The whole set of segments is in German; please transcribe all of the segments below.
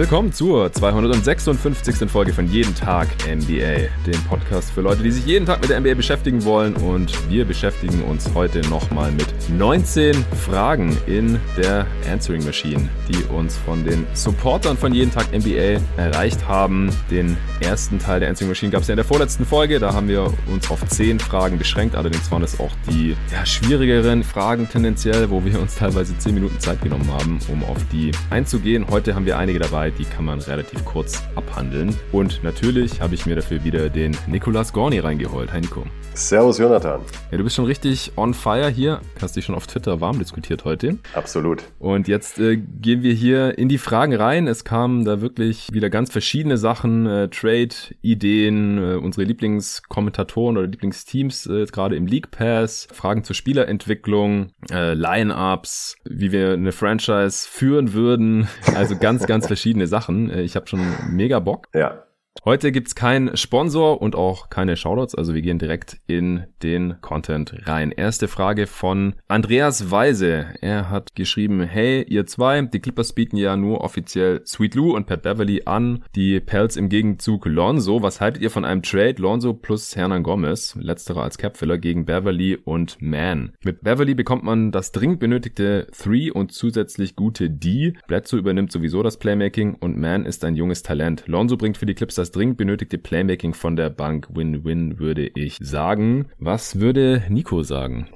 Willkommen zur 256. Folge von Jeden Tag NBA, dem Podcast für Leute, die sich jeden Tag mit der NBA beschäftigen wollen. Und wir beschäftigen uns heute nochmal mit 19 Fragen in der Answering Machine, die uns von den Supportern von Jeden Tag NBA erreicht haben. Den ersten Teil der Answering Machine gab es ja in der vorletzten Folge. Da haben wir uns auf 10 Fragen beschränkt. Allerdings waren es auch die ja, schwierigeren Fragen tendenziell, wo wir uns teilweise 10 Minuten Zeit genommen haben, um auf die einzugehen. Heute haben wir einige dabei dabei, die kann man relativ kurz abhandeln. Und natürlich habe ich mir dafür wieder den Nicolas Gorni reingeholt. Hi Nico. Servus Jonathan. Ja, du bist schon richtig on fire hier. Hast dich schon auf Twitter warm diskutiert heute. Absolut. Und jetzt äh, gehen wir hier in die Fragen rein. Es kamen da wirklich wieder ganz verschiedene Sachen, äh, Trade-Ideen, äh, unsere Lieblingskommentatoren oder Lieblingsteams äh, gerade im League Pass, Fragen zur Spielerentwicklung, äh, Line-Ups, wie wir eine Franchise führen würden. Also ganz, ganz verschiedene Sachen. Äh, ich habe schon mega Bock. Ja. Heute gibt's keinen Sponsor und auch keine Shoutouts, also wir gehen direkt in den Content rein. Erste Frage von Andreas Weise. Er hat geschrieben, hey, ihr zwei, die Clippers bieten ja nur offiziell Sweet Lou und Pat Beverly an, die Pelz im Gegenzug Lonzo. Was haltet ihr von einem Trade Lonzo plus Hernan Gomez, letzterer als Capfiller, gegen Beverly und Man? Mit Beverly bekommt man das dringend benötigte Three und zusätzlich gute D. Bledsoe übernimmt sowieso das Playmaking und Man ist ein junges Talent. Lonzo bringt für die Clips das dringend benötigte Playmaking von der Bank. Win-win würde ich sagen. Was würde Nico sagen?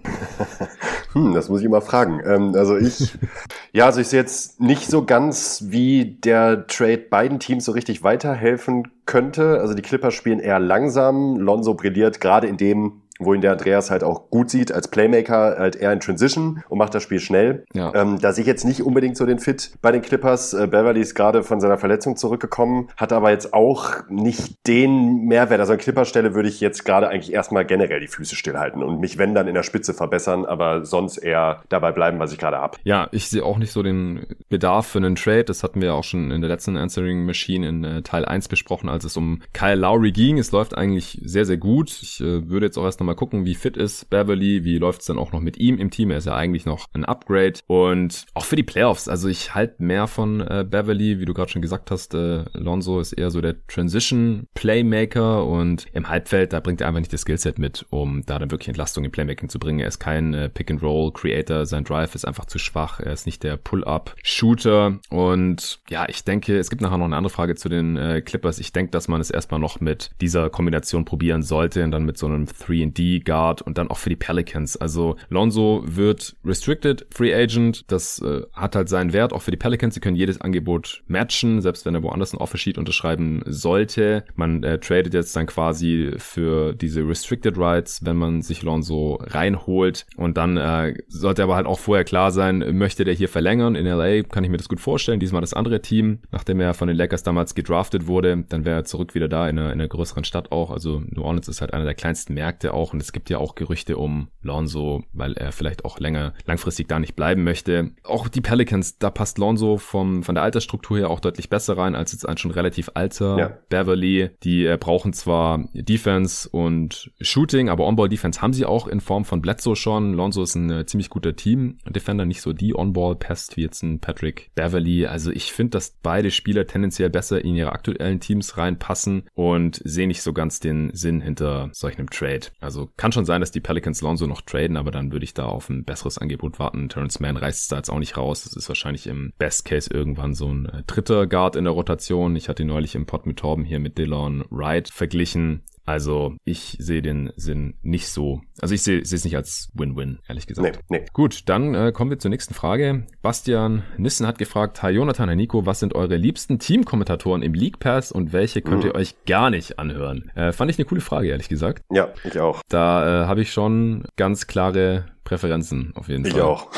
hm, das muss ich immer fragen. Ähm, also ich, ja, also ich sehe jetzt nicht so ganz, wie der Trade beiden Teams so richtig weiterhelfen könnte. Also die Clippers spielen eher langsam. Lonzo brilliert gerade in dem wo ihn der Andreas halt auch gut sieht als Playmaker, halt eher in Transition und macht das Spiel schnell. Ja. Ähm, da sehe ich jetzt nicht unbedingt so den Fit bei den Clippers. Äh, Beverly ist gerade von seiner Verletzung zurückgekommen, hat aber jetzt auch nicht den Mehrwert. Also an Clipperstelle würde ich jetzt gerade eigentlich erstmal generell die Füße stillhalten und mich, wenn dann in der Spitze verbessern, aber sonst eher dabei bleiben, was ich gerade habe. Ja, ich sehe auch nicht so den Bedarf für einen Trade. Das hatten wir auch schon in der letzten Answering Machine in äh, Teil 1 besprochen, als es um Kyle Lowry ging. Es läuft eigentlich sehr, sehr gut. Ich äh, würde jetzt auch erst nochmal gucken, wie fit ist Beverly, wie läuft es dann auch noch mit ihm im Team. Er ist ja eigentlich noch ein Upgrade. Und auch für die Playoffs, also ich halte mehr von äh, Beverly, wie du gerade schon gesagt hast. Äh, Lonzo ist eher so der Transition Playmaker und im Halbfeld, da bringt er einfach nicht das Skillset mit, um da dann wirklich Entlastung im Playmaking zu bringen. Er ist kein äh, Pick-and-Roll-Creator, sein Drive ist einfach zu schwach, er ist nicht der Pull-Up-Shooter und ja, ich denke, es gibt nachher noch eine andere Frage zu den äh, Clippers. Ich denke, dass man es erstmal noch mit dieser Kombination probieren sollte und dann mit so einem 3D Guard und dann auch für die Pelicans. Also Lonzo wird restricted Free Agent. Das äh, hat halt seinen Wert auch für die Pelicans. Sie können jedes Angebot matchen, selbst wenn er woanders ein Offer Sheet unterschreiben sollte. Man äh, tradet jetzt dann quasi für diese Restricted Rights, wenn man sich Lonzo reinholt. Und dann äh, sollte aber halt auch vorher klar sein, möchte der hier verlängern. In LA kann ich mir das gut vorstellen. Diesmal das andere Team, nachdem er von den Lakers damals gedraftet wurde, dann wäre er zurück wieder da in einer, in einer größeren Stadt auch. Also New Orleans ist halt einer der kleinsten Märkte auch und es gibt ja auch Gerüchte um Lonzo, weil er vielleicht auch länger, langfristig da nicht bleiben möchte. Auch die Pelicans, da passt Lonzo vom, von der Altersstruktur her auch deutlich besser rein als jetzt ein schon relativ alter ja. Beverly. Die äh, brauchen zwar Defense und Shooting, aber On-Ball-Defense haben sie auch in Form von Bledsoe schon. Lonzo ist ein äh, ziemlich guter Team-Defender, nicht so die On-Ball-Pest wie jetzt ein Patrick Beverly. Also ich finde, dass beide Spieler tendenziell besser in ihre aktuellen Teams reinpassen und sehe nicht so ganz den Sinn hinter solch einem Trade. Also kann schon sein, dass die Pelicans Lonzo noch traden, aber dann würde ich da auf ein besseres Angebot warten. Terrence Mann reißt es da jetzt auch nicht raus. Das ist wahrscheinlich im Best Case irgendwann so ein äh, dritter Guard in der Rotation. Ich hatte ihn neulich im Pod mit Torben hier mit Dillon Wright verglichen. Also ich sehe den Sinn nicht so. Also ich sehe es nicht als Win-Win, ehrlich gesagt. Nee, nee. Gut, dann äh, kommen wir zur nächsten Frage. Bastian Nissen hat gefragt, Hi Jonathan, Hi Nico, was sind eure liebsten Teamkommentatoren im League Pass und welche könnt mhm. ihr euch gar nicht anhören? Äh, fand ich eine coole Frage, ehrlich gesagt. Ja, ich auch. Da äh, habe ich schon ganz klare Präferenzen auf jeden ich Fall. Ich auch.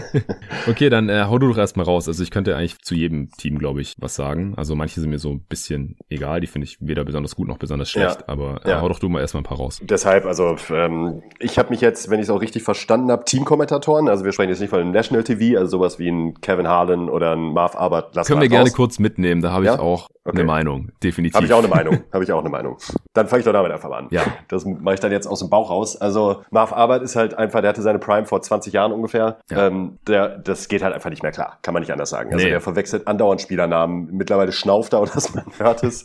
okay, dann äh, hau du doch erstmal raus. Also ich könnte eigentlich zu jedem Team, glaube ich, was sagen. Also manche sind mir so ein bisschen egal, die finde ich weder besonders gut noch besonders schlecht, ja. aber äh, ja. hau doch du mal erstmal ein paar raus. Deshalb, also ähm, ich habe mich jetzt, wenn ich es auch richtig verstanden habe, Teamkommentatoren, also wir sprechen jetzt nicht von einem National TV, also sowas wie ein Kevin Harlan oder ein Marv Arbert. Können wir gerne kurz mitnehmen, da habe ja? ich auch okay. eine Meinung, definitiv. Habe ich auch eine Meinung, habe ich auch eine Meinung. Dann fange ich doch damit einfach an. Ja. Das mache ich dann jetzt aus dem Bauch raus. Also Marv Arbert ist halt einfach, der hatte seine Prime vor 20 Jahren ungefähr. Ja. Ähm, der, das geht halt einfach nicht mehr klar. Kann man nicht anders sagen. Also nee. der verwechselt andauernd Spielernamen. Mittlerweile schnauft er und dass man hört es.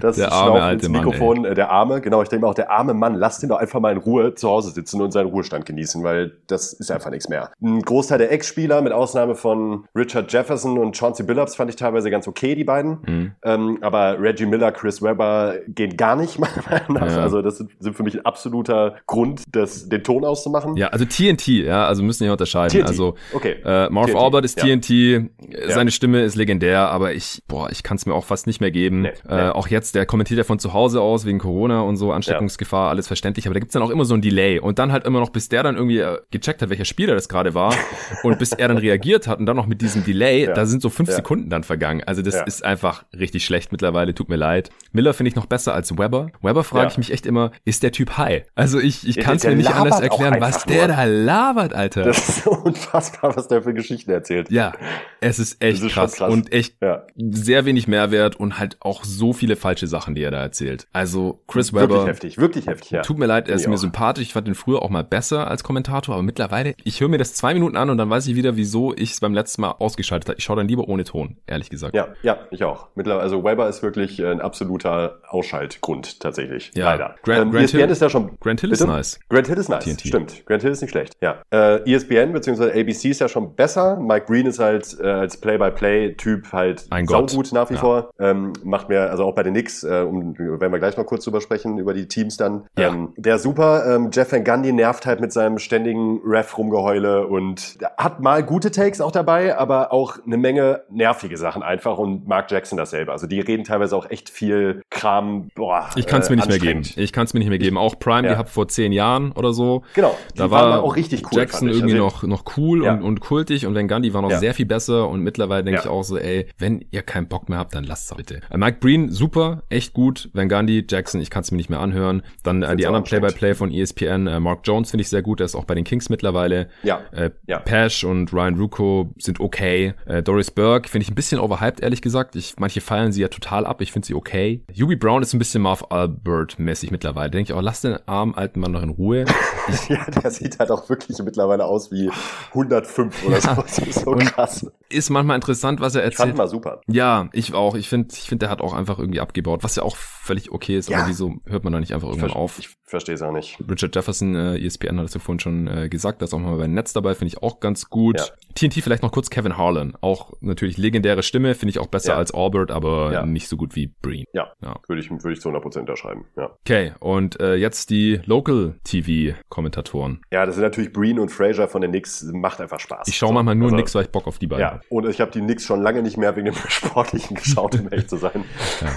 Das der arme alte Mikrofon. Mann, äh, der arme, genau. Ich denke mal auch, der arme Mann, lasst ihn doch einfach mal in Ruhe zu Hause sitzen und seinen Ruhestand genießen, weil das ist einfach nichts mehr. Ein Großteil der Ex-Spieler, mit Ausnahme von Richard Jefferson und Chauncey Billups, fand ich teilweise ganz okay, die beiden. Mhm. Ähm, aber Reggie Miller, Chris Webber gehen gar nicht, meiner Meinung nach. Ja. Also das sind, sind, für mich ein absoluter Grund, das, den Ton auszumachen. Ja, also TNT, ja, also müssen wir unterscheiden. TNT. Also okay. äh, Marv TNT. Albert ist ja. TNT, seine Stimme ist legendär, aber ich, boah, ich kann es mir auch fast nicht mehr geben. Nee, äh, nee. Auch jetzt, der kommentiert ja von zu Hause aus wegen Corona und so, Ansteckungsgefahr, alles verständlich, aber da gibt's dann auch immer so ein Delay und dann halt immer noch, bis der dann irgendwie äh, gecheckt hat, welcher Spieler das gerade war und bis er dann reagiert hat und dann noch mit diesem Delay, da sind so fünf Sekunden dann vergangen. Also das ist einfach richtig schlecht mittlerweile, tut mir leid. Miller finde ich noch besser als Weber. Weber frage ich mich echt immer, ist der Typ high? Also ich, ich kann es mir nicht anders erklären, was der da labert, Alter. Das ist so unfassbar, was der für Geschichten erzählt. Ja, es ist echt ist krass, krass, und echt ja. sehr wenig Mehrwert und halt auch so viele falsche Sachen, die er da erzählt. Also Chris Webber. Wirklich heftig, wirklich heftig, ja. Tut mir leid, er ist mir auch. sympathisch. Ich fand ihn früher auch mal besser als Kommentator, aber mittlerweile, ich höre mir das zwei Minuten an und dann weiß ich wieder, wieso ich es beim letzten Mal ausgeschaltet habe. Ich schaue dann lieber ohne Ton, ehrlich gesagt. Ja, ja, ich auch. Mittlerweile, also Weber ist wirklich ein absoluter Ausschaltgrund tatsächlich. Ja. Leider. Grant, ähm, Grant Hill, ist ja schon. Grant Hill bitte? ist nice. Grant Hill ist nice. TNT. Stimmt. Grant Hill ist nicht schlecht. Ja. Äh, ESPN bzw. ABC ist ja schon besser. Mike Green ist halt äh, als Play-by-Play-Typ halt ein saugut nach wie ja. vor. Ähm, macht mir, also auch bei den Knicks, äh, um, werden wir gleich noch kurz drüber sprechen, über die Teams dann. Ja. Ähm, der super. Ähm, Jeff Van Gundy nervt halt mit seinem ständigen Ref-Rumgeheule und hat mal gute Takes auch dabei, aber auch eine Menge nervige Sachen einfach und Mark Jackson dasselbe. Also die reden teilweise auch echt viel Kram. Boah, ich kann es mir nicht mehr geben. Ich kann es mir nicht mehr geben. Auch Prime ja. gehabt vor zehn Jahren oder so. Genau. Da war auch richtig cool, Jackson irgendwie also, noch, noch cool ja. und, und kultig und Van Gundy war noch ja. sehr viel besser und mittlerweile denke ich auch so, ey, wenn ihr keinen Bock mehr habt, dann lasst es bitte. Äh, Mike Breen, super, echt gut. Van Gundy, Jackson, ich kann es mir nicht mehr anhören. Dann äh, die anderen Play-by-Play -play von ESPN, äh, Mark Jones finde ich sehr gut, der ist auch bei den Kings mittlerweile. Ja. Äh, ja. Pash und Ryan Rucco sind okay. Äh, Doris Burke finde ich ein bisschen overhyped, ehrlich gesagt. Ich, manche feiern sie ja total ab, ich finde sie okay. Yubi Brown ist ein bisschen Marv Albert-mäßig mittlerweile. Denke ich auch, lass den armen alten Mann noch in Ruhe. ja, der sieht halt auch wirklich mittlerweile aus wie 105 oder ja. so. Das ist so krass. Ist manchmal interessant, was er erzählt. Ich fand mal super. Ja, ich auch. Ich finde, ich finde, der hat auch einfach irgendwie abgebaut, was ja auch völlig okay ist. Ja. Aber wieso hört man da nicht einfach irgendwann ich auf? Ich verstehe es auch nicht. Richard Jefferson, äh, ESPN hat es ja vorhin schon äh, gesagt, da ist auch mal bei Netz dabei, finde ich auch ganz gut. Ja. TNT vielleicht noch kurz Kevin Harlan. Auch natürlich legendäre Stimme, finde ich auch besser ja. als Albert, aber nicht so gut wie Breen. Ja, ja. würde ich, würde ich zu 100% unterschreiben. Ja. Okay, und äh, jetzt die Local TV-Kommentatoren. Ja, das sind natürlich Breen und Fraser von den Knicks. Macht einfach Spaß. Ich schaue so. manchmal nur also, Knicks, weil ich Bock auf die beiden Ja, und ich habe die Knicks schon lange nicht mehr wegen dem Sportlichen geschaut, um echt zu sein.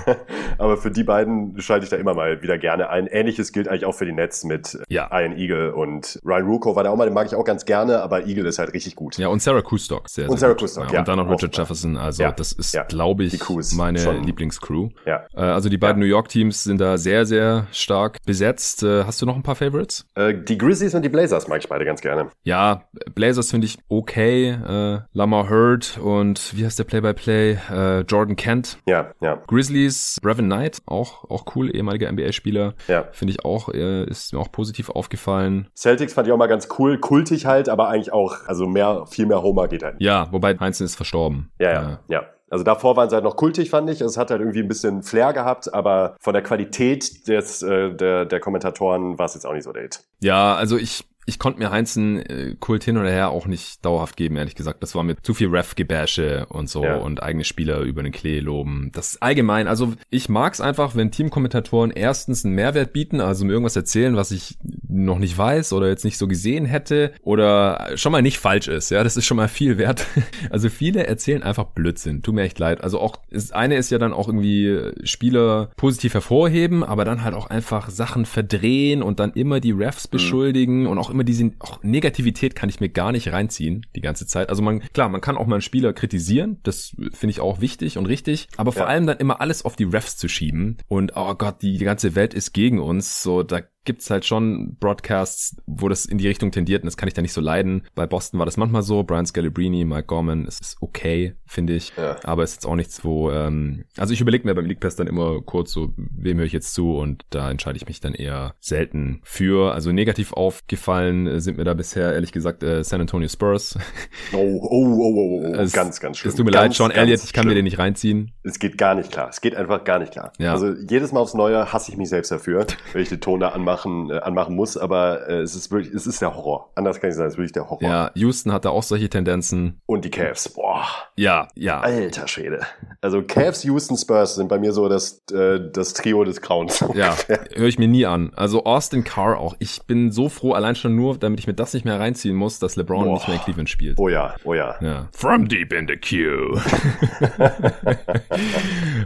aber für die beiden schalte ich da immer mal wieder gerne ein. Ähnliches gilt eigentlich auch für die Nets mit ja. Ian Eagle und Ryan Rucco war da auch mal, den mag ich auch ganz gerne, aber Eagle ist halt richtig gut. Ja, und Sarah Kustock. Sehr, und Sarah Kustock, ja. Und dann noch Richard Jefferson. Also ja. das ist, ja. glaube ich, meine Schon. Lieblingscrew. Ja. Äh, also die beiden New York Teams sind da sehr, sehr stark besetzt. Äh, hast du noch ein paar Favorites? Äh, die Grizzlies und die Blazers mag ich beide ganz gerne. Ja, Blazers finde ich okay. Äh, Lamar Hurd und wie heißt der Play-by-Play? -play? Jordan Kent. Ja, ja. Grizzlies, Brevin Knight, auch, auch cool, ehemaliger NBA-Spieler. Ja. Finde ich auch, ist mir auch positiv aufgefallen. Celtics fand ich auch mal ganz cool, kultig halt, aber eigentlich auch, also mehr, viel mehr Homer geht halt. Ja, wobei Heinzen ist verstorben. Ja, ja, äh, ja. Also davor waren sie halt noch kultig, fand ich. Es hat halt irgendwie ein bisschen Flair gehabt, aber von der Qualität des, äh, der, der Kommentatoren war es jetzt auch nicht so der Hit. Ja, also ich ich konnte mir Heinzen äh, Kult hin oder her auch nicht dauerhaft geben, ehrlich gesagt. Das war mir zu viel Ref-Gebäsche und so ja. und eigene Spieler über den Klee loben. Das allgemein, also ich mag's einfach, wenn Teamkommentatoren erstens einen Mehrwert bieten, also mir irgendwas erzählen, was ich noch nicht weiß oder jetzt nicht so gesehen hätte oder schon mal nicht falsch ist. Ja, das ist schon mal viel wert. Also viele erzählen einfach Blödsinn. Tut mir echt leid. Also auch, das eine ist ja dann auch irgendwie Spieler positiv hervorheben, aber dann halt auch einfach Sachen verdrehen und dann immer die Refs mhm. beschuldigen mhm. und auch immer diese auch Negativität kann ich mir gar nicht reinziehen die ganze Zeit. Also man, klar, man kann auch mal einen Spieler kritisieren, das finde ich auch wichtig und richtig, aber vor ja. allem dann immer alles auf die Refs zu schieben und oh Gott, die, die ganze Welt ist gegen uns, so da gibt's halt schon Broadcasts, wo das in die Richtung tendiert und das kann ich da nicht so leiden. Bei Boston war das manchmal so. Brian Scalabrine, Mike Gorman, es ist okay, finde ich. Ja. Aber es ist jetzt auch nichts, wo, ähm, also ich überlege mir beim League Pass dann immer kurz so, wem höre ich jetzt zu und da entscheide ich mich dann eher selten für. Also negativ aufgefallen sind mir da bisher ehrlich gesagt äh, San Antonio Spurs. Oh, oh, oh, oh, oh. Es, ganz, ganz schön. Es tut mir ganz, leid, Sean Elliott, ich kann schlimm. mir den nicht reinziehen. Es geht gar nicht klar. Es geht einfach gar nicht klar. Ja. Also jedes Mal aufs Neue hasse ich mich selbst dafür, wenn ich den Ton da anmachen, äh, anmachen muss, aber äh, es ist wirklich, es ist der Horror. Anders kann ich sagen, es ist wirklich der Horror. Ja, Houston hat da auch solche Tendenzen. Und die Cavs, boah. Ja, ja. Alter Schwede. Also Cavs, Houston, Spurs sind bei mir so das, äh, das Trio des Grauens. Ja, höre ich mir nie an. Also Austin Carr auch. Ich bin so froh, allein schon nur, damit ich mir das nicht mehr reinziehen muss, dass LeBron boah. nicht mehr in Cleveland spielt. Oh ja, oh ja. ja. From deep in the queue.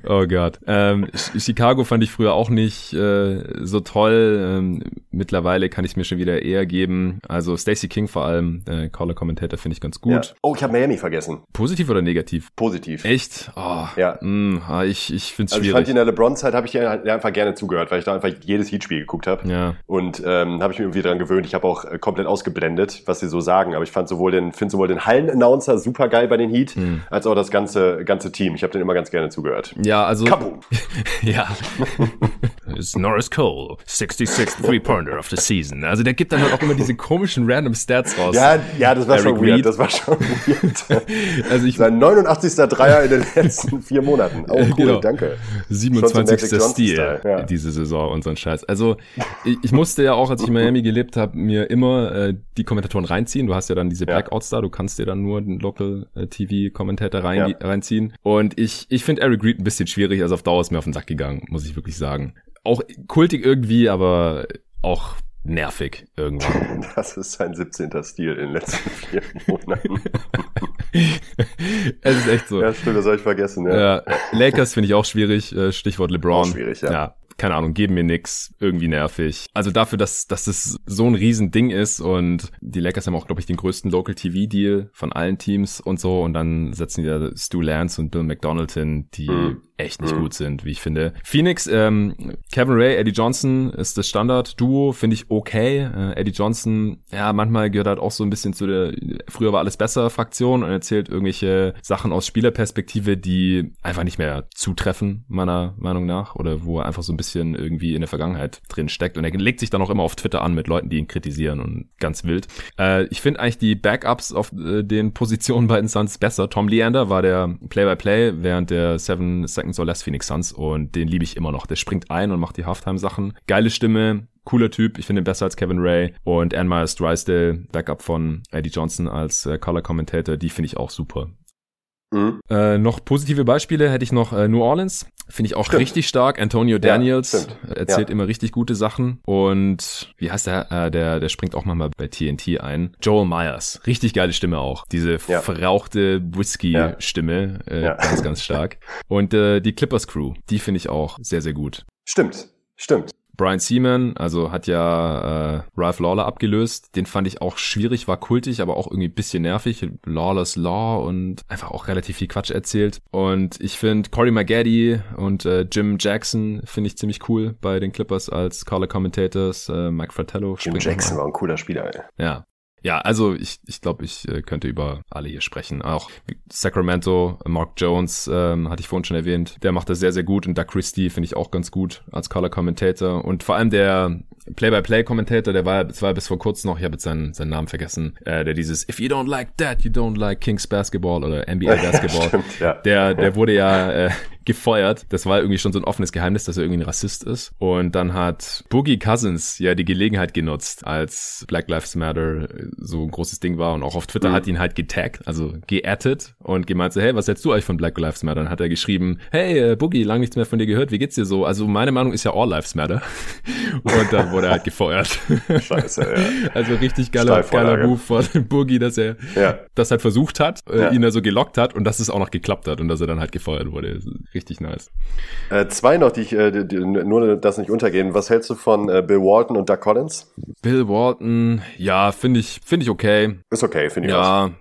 oh Gott. Ähm, Chicago fand ich früher auch nicht äh, so toll. Ähm, mittlerweile kann ich es mir schon wieder eher geben. Also Stacey King vor allem, äh, Caller Commentator finde ich ganz gut. Ja. Oh, ich habe Miami vergessen. Positiv oder negativ? Positiv. Echt? Oh, ja. Mh, ah, ich ich finde es also schwierig. Ich fand in der LeBron-Zeit habe ich ja einfach gerne zugehört, weil ich da einfach jedes Heat-Spiel geguckt habe. Ja. Und ähm, habe ich mir irgendwie daran gewöhnt. Ich habe auch äh, komplett ausgeblendet, was sie so sagen. Aber ich fand sowohl den, finde sowohl den Hallen-Announcer super geil bei den Heat, hm. als auch das ganze ganze Team. Ich habe den immer ganz gerne zugehört. Ja, also. Kaboom. ja. ist Norris Cole, 66th Three-Pointer of the Season. Also der gibt dann halt auch immer diese komischen random Stats raus. Ja, ja, das war Eric schon weird. Reed. Das war schon weird. also ich, Sein 89. Dreier in den letzten vier Monaten. Oh, cool, genau. danke. 27. Stil ja. diese Saison und so ein Scheiß. Also ich, ich, musste ja auch, als ich in Miami gelebt habe, mir immer äh, die Kommentatoren reinziehen. Du hast ja dann diese Blackouts da, du kannst dir dann nur den Local äh, TV rein, ja. reinziehen. Und ich, ich finde Eric Reed ein bisschen schwierig, also auf Dauer ist mir auf den Sack gegangen, muss ich wirklich sagen. Auch kultig irgendwie, aber auch nervig irgendwann. Das ist sein 17. Stil in den letzten vier Monaten. es ist echt so. Ja, stimmt, das habe ich vergessen. Ja. ja Lakers finde ich auch schwierig. Äh, Stichwort LeBron. Auch schwierig, ja. ja keine Ahnung, geben mir nix, irgendwie nervig. Also dafür, dass, dass das so ein Riesending ist und die Lakers haben auch, glaube ich, den größten Local TV Deal von allen Teams und so und dann setzen die da Stu Lance und Bill McDonald hin, die mhm echt nicht mhm. gut sind, wie ich finde. Phoenix, ähm, Kevin Ray, Eddie Johnson ist das Standard-Duo, finde ich okay. Äh, Eddie Johnson, ja, manchmal gehört halt auch so ein bisschen zu der früher war alles besser Fraktion und erzählt irgendwelche Sachen aus Spielerperspektive, die einfach nicht mehr zutreffen, meiner Meinung nach, oder wo er einfach so ein bisschen irgendwie in der Vergangenheit drin steckt. Und er legt sich dann auch immer auf Twitter an mit Leuten, die ihn kritisieren und ganz wild. Äh, ich finde eigentlich die Backups auf äh, den Positionen bei den Suns besser. Tom Leander war der Play-by-Play -play während der Seven Second Second Soul Phoenix Suns und den liebe ich immer noch. Der springt ein und macht die Halftime-Sachen. Geile Stimme, cooler Typ. Ich finde ihn besser als Kevin Ray und Ann Myers Drysdale, Backup von Eddie Johnson als äh, Color Commentator. Die finde ich auch super. Mhm. Äh, noch positive Beispiele hätte ich noch äh, New Orleans. Finde ich auch stimmt. richtig stark. Antonio Daniels ja, erzählt ja. immer richtig gute Sachen. Und wie heißt der? Äh, der, der springt auch mal bei TNT ein. Joel Myers. Richtig geile Stimme auch. Diese ja. verrauchte Whisky-Stimme. Äh, ganz, ganz stark. Und äh, die Clippers Crew. Die finde ich auch sehr, sehr gut. Stimmt. Stimmt. Brian Seaman, also hat ja äh, Ralph Lawler abgelöst. Den fand ich auch schwierig, war kultig, aber auch irgendwie ein bisschen nervig. Lawless Law und einfach auch relativ viel Quatsch erzählt. Und ich finde Corey McGaddy und äh, Jim Jackson finde ich ziemlich cool bei den Clippers als Color Commentators. Äh, Mike Fratello. Jim Jackson war ein cooler Spieler, ey. Ja, ja, also ich, ich glaube, ich äh, könnte über alle hier sprechen. Auch Sacramento, Mark Jones, ähm, hatte ich vorhin schon erwähnt. Der macht das sehr, sehr gut. Und Doug Christie finde ich auch ganz gut als Color Commentator. Und vor allem der Play-by-Play-Kommentator, der war, das war bis vor kurzem noch, ich habe jetzt seinen, seinen Namen vergessen, äh, der dieses If you don't like that, you don't like Kings Basketball oder NBA Basketball. Ja, stimmt, ja. Der, der wurde ja äh, gefeuert. Das war irgendwie schon so ein offenes Geheimnis, dass er irgendwie ein Rassist ist. Und dann hat Boogie Cousins ja die Gelegenheit genutzt, als Black Lives Matter so ein großes Ding war und auch auf Twitter mhm. hat ihn halt getaggt, also geaddet und gemeint so, hey, was hältst du euch von Black Lives Matter? Dann hat er geschrieben, hey, äh, Boogie, lang nichts mehr von dir gehört, wie geht's dir so? Also meine Meinung ist ja All Lives Matter. und dann wurde er halt gefeuert. Scheiße, ja. Also richtig geiler, geiler Move von Boogie, dass er ja. das halt versucht hat, äh, ja. ihn da so gelockt hat und dass es auch noch geklappt hat und dass er dann halt gefeuert wurde. Richtig nice. Äh, zwei noch, die ich, äh, die, nur das nicht untergehen. Was hältst du von äh, Bill Walton und Doug Collins? Bill Walton, ja, finde ich, finde ich okay. Ist okay, finde ich Ja,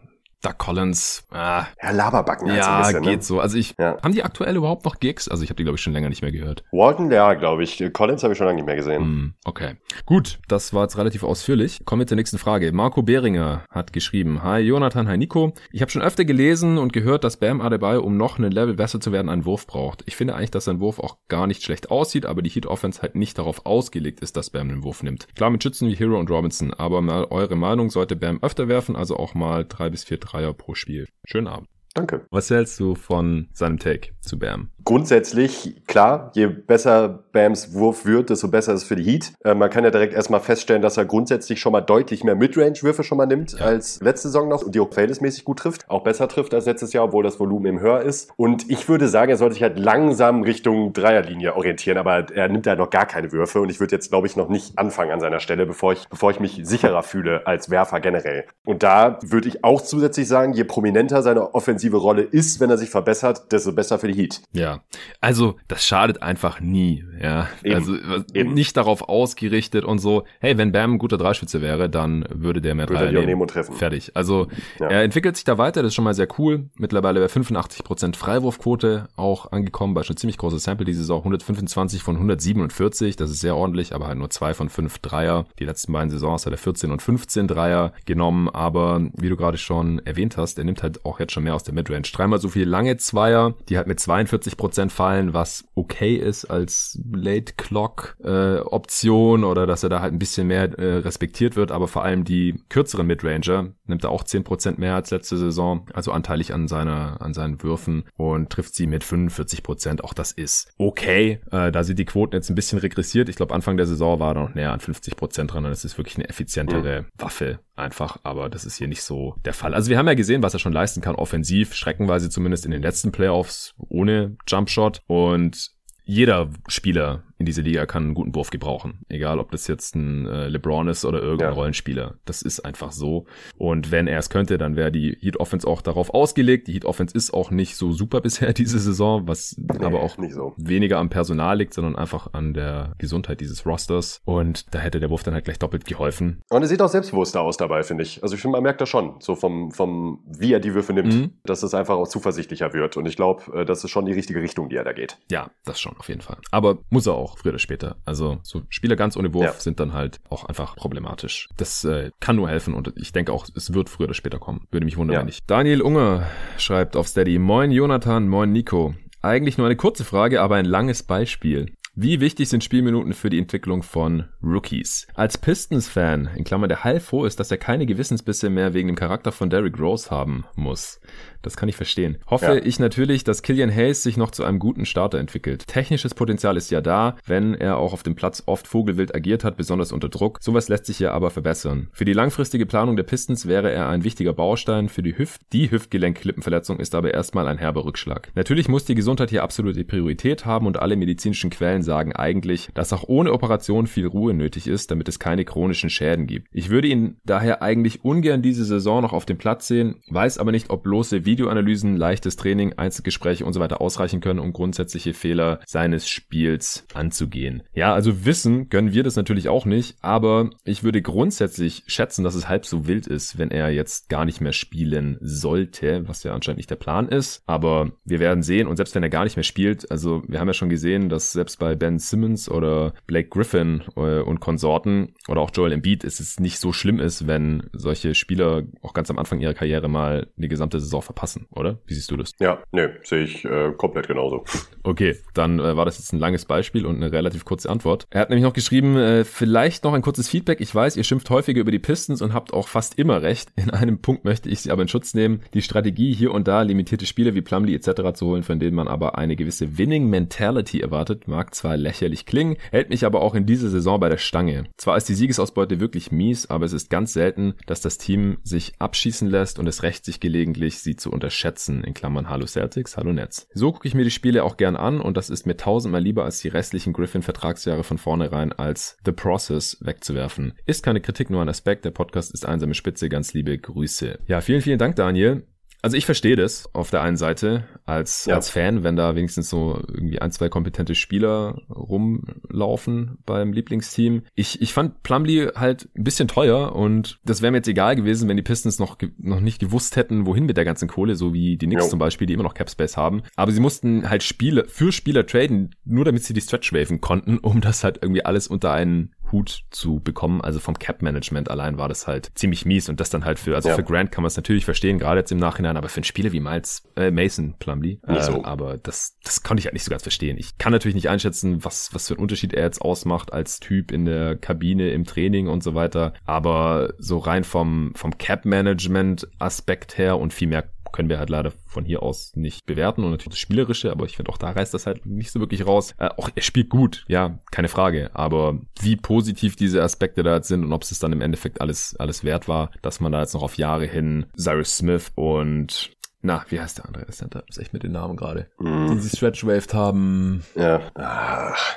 Da Collins, ah, ja, Laberbacken ja, so bisschen, ne? geht ne? so. Also ich, ja. haben die aktuell überhaupt noch Gigs? Also ich habe die, glaube ich, schon länger nicht mehr gehört. Walton, ja, glaube ich. Collins habe ich schon lange nicht mehr gesehen. Mm, okay. Gut, das war jetzt relativ ausführlich. Kommen wir zur nächsten Frage. Marco Behringer hat geschrieben, Hi Jonathan, hi Nico. Ich habe schon öfter gelesen und gehört, dass Bam Adebayo, um noch einen Level besser zu werden, einen Wurf braucht. Ich finde eigentlich, dass sein Wurf auch gar nicht schlecht aussieht, aber die Heat Offense halt nicht darauf ausgelegt ist, dass Bam einen Wurf nimmt. Klar mit Schützen wie Hero und Robinson, aber mal eure Meinung, sollte Bam öfter werfen, also auch mal drei bis vier Dreier pro Spiel. Schönen Abend. Danke. Was hältst du von seinem Take zu Bam? Grundsätzlich, klar, je besser Bams Wurf wird, desto besser ist es für die Heat. Äh, man kann ja direkt erstmal feststellen, dass er grundsätzlich schon mal deutlich mehr Midrange-Würfe schon mal nimmt ja. als letzte Saison noch und die auch verhältnismäßig gut trifft. Auch besser trifft als letztes Jahr, obwohl das Volumen eben höher ist. Und ich würde sagen, er sollte sich halt langsam Richtung Dreierlinie orientieren, aber er nimmt da noch gar keine Würfe und ich würde jetzt, glaube ich, noch nicht anfangen an seiner Stelle, bevor ich, bevor ich mich sicherer fühle als Werfer generell. Und da würde ich auch zusätzlich sagen, je prominenter seine offensive Rolle ist, wenn er sich verbessert, desto besser für die Heat. Ja, also das schadet einfach nie. Ja, Eben. also Eben. nicht darauf ausgerichtet und so. Hey, wenn Bam ein guter Dreischütze wäre, dann würde der mehr würde Dreier nehmen. treffen. Fertig. Also ja. er entwickelt sich da weiter. Das ist schon mal sehr cool. Mittlerweile bei 85% Freiwurfquote auch angekommen, bei schon ziemlich großer Sample diese Saison. 125 von 147. Das ist sehr ordentlich, aber halt nur zwei von fünf Dreier. Die letzten beiden Saisons hat er 14 und 15 Dreier genommen. Aber wie du gerade schon erwähnt hast, er nimmt halt auch jetzt schon mehr aus der Midrange. Dreimal so viele lange Zweier, die halt mit 42 Prozent fallen, was okay ist als Late Clock äh, Option oder dass er da halt ein bisschen mehr äh, respektiert wird, aber vor allem die kürzeren Midranger nimmt er auch 10 Prozent mehr als letzte Saison, also anteilig an seiner an seinen Würfen und trifft sie mit 45 Prozent. Auch das ist okay. Äh, da sind die Quoten jetzt ein bisschen regressiert. Ich glaube Anfang der Saison war er noch näher an 50 Prozent dran. Und das ist wirklich eine effizientere mhm. Waffe einfach, aber das ist hier nicht so der Fall. Also wir haben ja gesehen, was er schon leisten kann, offensiv, schreckenweise zumindest in den letzten Playoffs ohne Jumpshot und jeder Spieler in dieser Liga kann einen guten Wurf gebrauchen. Egal, ob das jetzt ein äh, LeBron ist oder irgendein ja. Rollenspieler. Das ist einfach so. Und wenn er es könnte, dann wäre die Heat Offense auch darauf ausgelegt. Die Heat Offense ist auch nicht so super bisher diese Saison, was nee, aber auch so. weniger am Personal liegt, sondern einfach an der Gesundheit dieses Rosters. Und da hätte der Wurf dann halt gleich doppelt geholfen. Und er sieht auch selbstbewusster aus dabei, finde ich. Also ich finde, man merkt das schon, so vom, vom, wie er die Würfe nimmt, mhm. dass es einfach auch zuversichtlicher wird. Und ich glaube, äh, das ist schon die richtige Richtung, die er da geht. Ja, das schon, auf jeden Fall. Aber muss er auch auch früher oder später. Also so Spieler ganz ohne Wurf ja. sind dann halt auch einfach problematisch. Das äh, kann nur helfen und ich denke auch, es wird früher oder später kommen. Würde mich wundern, ja. wenn nicht. Daniel Unger schreibt auf Steady. Moin Jonathan, moin Nico. Eigentlich nur eine kurze Frage, aber ein langes Beispiel. Wie wichtig sind Spielminuten für die Entwicklung von Rookies? Als Pistons-Fan, in Klammern der heilfroh ist, dass er keine Gewissensbisse mehr wegen dem Charakter von Derrick Rose haben muss. Das kann ich verstehen. Hoffe ja. ich natürlich, dass Killian Hayes sich noch zu einem guten Starter entwickelt. Technisches Potenzial ist ja da, wenn er auch auf dem Platz oft vogelwild agiert hat, besonders unter Druck. Sowas lässt sich ja aber verbessern. Für die langfristige Planung der Pistons wäre er ein wichtiger Baustein. Für die Hüft, die Hüftgelenkklippenverletzung ist aber erstmal ein herber Rückschlag. Natürlich muss die Gesundheit hier absolute Priorität haben und alle medizinischen Quellen sagen eigentlich, dass auch ohne Operation viel Ruhe nötig ist, damit es keine chronischen Schäden gibt. Ich würde ihn daher eigentlich ungern diese Saison noch auf dem Platz sehen, weiß aber nicht, ob bloße Videoanalysen, leichtes Training, Einzelgespräche und so weiter ausreichen können, um grundsätzliche Fehler seines Spiels anzugehen. Ja, also wissen gönnen wir das natürlich auch nicht, aber ich würde grundsätzlich schätzen, dass es halb so wild ist, wenn er jetzt gar nicht mehr spielen sollte, was ja anscheinend nicht der Plan ist. Aber wir werden sehen und selbst wenn er gar nicht mehr spielt, also wir haben ja schon gesehen, dass selbst bei Ben Simmons oder Blake Griffin äh, und Konsorten oder auch Joel Embiid ist es nicht so schlimm ist, wenn solche Spieler auch ganz am Anfang ihrer Karriere mal die gesamte Saison verpassen passen, oder? Wie siehst du das? Ja, nee, sehe ich äh, komplett genauso. Okay, dann äh, war das jetzt ein langes Beispiel und eine relativ kurze Antwort. Er hat nämlich noch geschrieben, äh, vielleicht noch ein kurzes Feedback. Ich weiß, ihr schimpft häufiger über die Pistons und habt auch fast immer recht. In einem Punkt möchte ich sie aber in Schutz nehmen. Die Strategie, hier und da limitierte Spiele wie Plumlee etc. zu holen, von denen man aber eine gewisse Winning Mentality erwartet, mag zwar lächerlich klingen, hält mich aber auch in dieser Saison bei der Stange. Zwar ist die Siegesausbeute wirklich mies, aber es ist ganz selten, dass das Team sich abschießen lässt und es rächt sich gelegentlich, sie zu unterschätzen, in Klammern Hallo Celtics, Hallo Nets. So gucke ich mir die Spiele auch gern an und das ist mir tausendmal lieber als die restlichen Griffin-Vertragsjahre von vornherein als The Process wegzuwerfen. Ist keine Kritik, nur ein Aspekt. Der Podcast ist einsame Spitze. Ganz liebe Grüße. Ja, vielen, vielen Dank, Daniel. Also ich verstehe das auf der einen Seite als, Ja. als Fan, wenn da wenigstens so irgendwie ein, zwei kompetente Spieler rumlaufen beim Lieblingsteam. Ich, ich fand Plumlee halt ein bisschen teuer und das wäre mir jetzt egal gewesen, wenn die Pistons noch, noch nicht gewusst hätten, wohin mit der ganzen Kohle, so wie die Knicks Jo. zum Beispiel, die immer noch Capspace haben. Aber sie mussten halt Spiele für Spieler traden, nur damit sie die Stretch waven konnten, um das halt irgendwie alles unter einen Hut zu bekommen. Also vom Cap-Management allein war das halt ziemlich mies und das dann halt für, also Ja. für Grant kann man es natürlich verstehen, gerade jetzt im Nachhinein, aber für einen Spieler wie Miles, äh, Mason Plumlee, äh, so. aber das, das konnte ich halt nicht so ganz verstehen. Ich kann natürlich nicht einschätzen, was, was für einen Unterschied er jetzt ausmacht als Typ in der Kabine, im Training und so weiter, aber so rein vom, vom Cap-Management-Aspekt her und viel mehr können wir halt leider von hier aus nicht bewerten und natürlich das Spielerische, aber ich finde auch da reißt das halt nicht so wirklich raus. Äh, auch er spielt gut, ja, keine Frage, aber wie positiv diese Aspekte da jetzt sind und ob es dann im Endeffekt alles, alles wert war, dass man da jetzt noch auf Jahre hin Cyrus Smith und na, wie heißt der andere Center? Was ist echt mit den Namen gerade? Die Mhm. sie stretch-waved haben. Ja. Ach,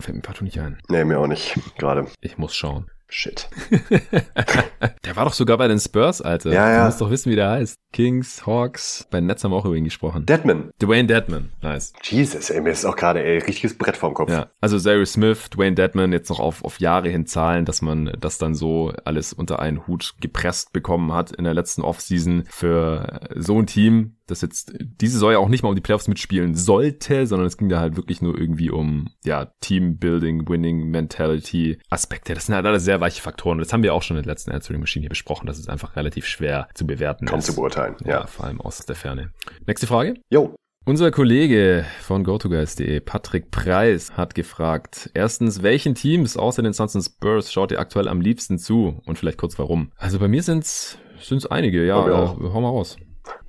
Fällt mir partout nicht ein. nee, mir auch nicht. Gerade. Ich muss schauen. Shit. Der war doch sogar bei den Spurs, Alter. Ja, ja. Du musst doch wissen, wie der heißt. Kings, Hawks. Bei den Nets haben wir auch über ihn gesprochen. Deadman. Dwayne Dedman. Nice. Jesus, ey, mir ist auch gerade, ey, richtiges Brett vorm Kopf. Ja, also Cyrus Smith, Dwayne Dedman jetzt noch auf, auf Jahre hin zahlen, dass man das dann so alles unter einen Hut gepresst bekommen hat in der letzten Offseason für so ein Team, das jetzt diese Saison ja auch nicht mal um die Playoffs mitspielen sollte, sondern es ging da halt wirklich nur irgendwie um, ja, Teambuilding, Winning, Mentality, Aspekte. Das sind halt alles sehr weiche Faktoren. Das haben wir auch schon in der letzten Answering Machine hier besprochen. Das ist einfach relativ schwer zu bewerten. Kaum zu beurteilen. Ja, Ja. vor allem aus der Ferne. Nächste Frage. Jo. Unser Kollege von GoToGuys.de, Patrick Preis, hat gefragt, erstens, welchen Teams außer den Suns und Spurs schaut ihr aktuell am liebsten zu? Und vielleicht kurz warum. Also bei mir sind's, sind's einige, ja, mir äh, hau mal raus.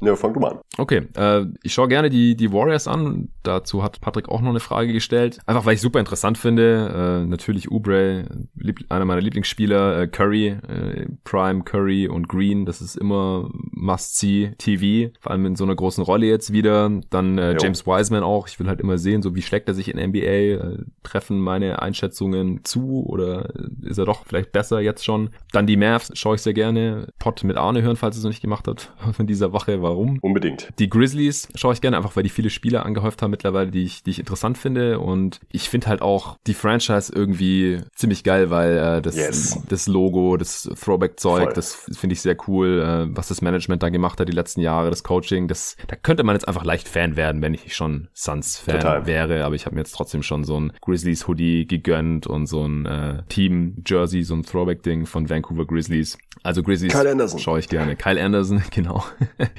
Ne, fang du mal an. Okay, äh, ich schaue gerne die, die Warriors an. Dazu hat Patrick auch noch eine Frage gestellt. Einfach weil ich super interessant finde. Äh, natürlich lieb, einer meiner Lieblingsspieler, äh, Curry, äh, Prime, Curry und Green. Das ist immer Must-See TV. Vor allem in so einer großen Rolle jetzt wieder. Dann äh. James Wiseman auch. Ich will halt immer sehen, so wie schlägt er sich in NBA. Äh, treffen meine Einschätzungen zu oder ist er doch vielleicht besser jetzt schon? Dann die Mavs schaue ich sehr gerne. Pod mit Arne hören, falls ihr es noch nicht gemacht habt von dieser Woche. Warum? Unbedingt. Die Grizzlies schaue ich gerne, einfach weil die viele Spieler angehäuft haben mittlerweile, die ich, die ich interessant finde. Und ich finde halt auch die Franchise irgendwie ziemlich geil, weil äh, das, Yes. das Logo, das Throwback-Zeug, das finde ich sehr cool, äh, was das Management da gemacht hat die letzten Jahre, das Coaching. Das, da könnte man jetzt einfach leicht Fan werden, wenn ich nicht schon Suns-Fan wäre. Aber ich habe mir jetzt trotzdem schon so ein Grizzlies-Hoodie gegönnt und so ein äh, Team-Jersey, so ein Throwback-Ding von Vancouver Grizzlies. Also Grizzlies schaue ich gerne. Kyle Anderson, genau.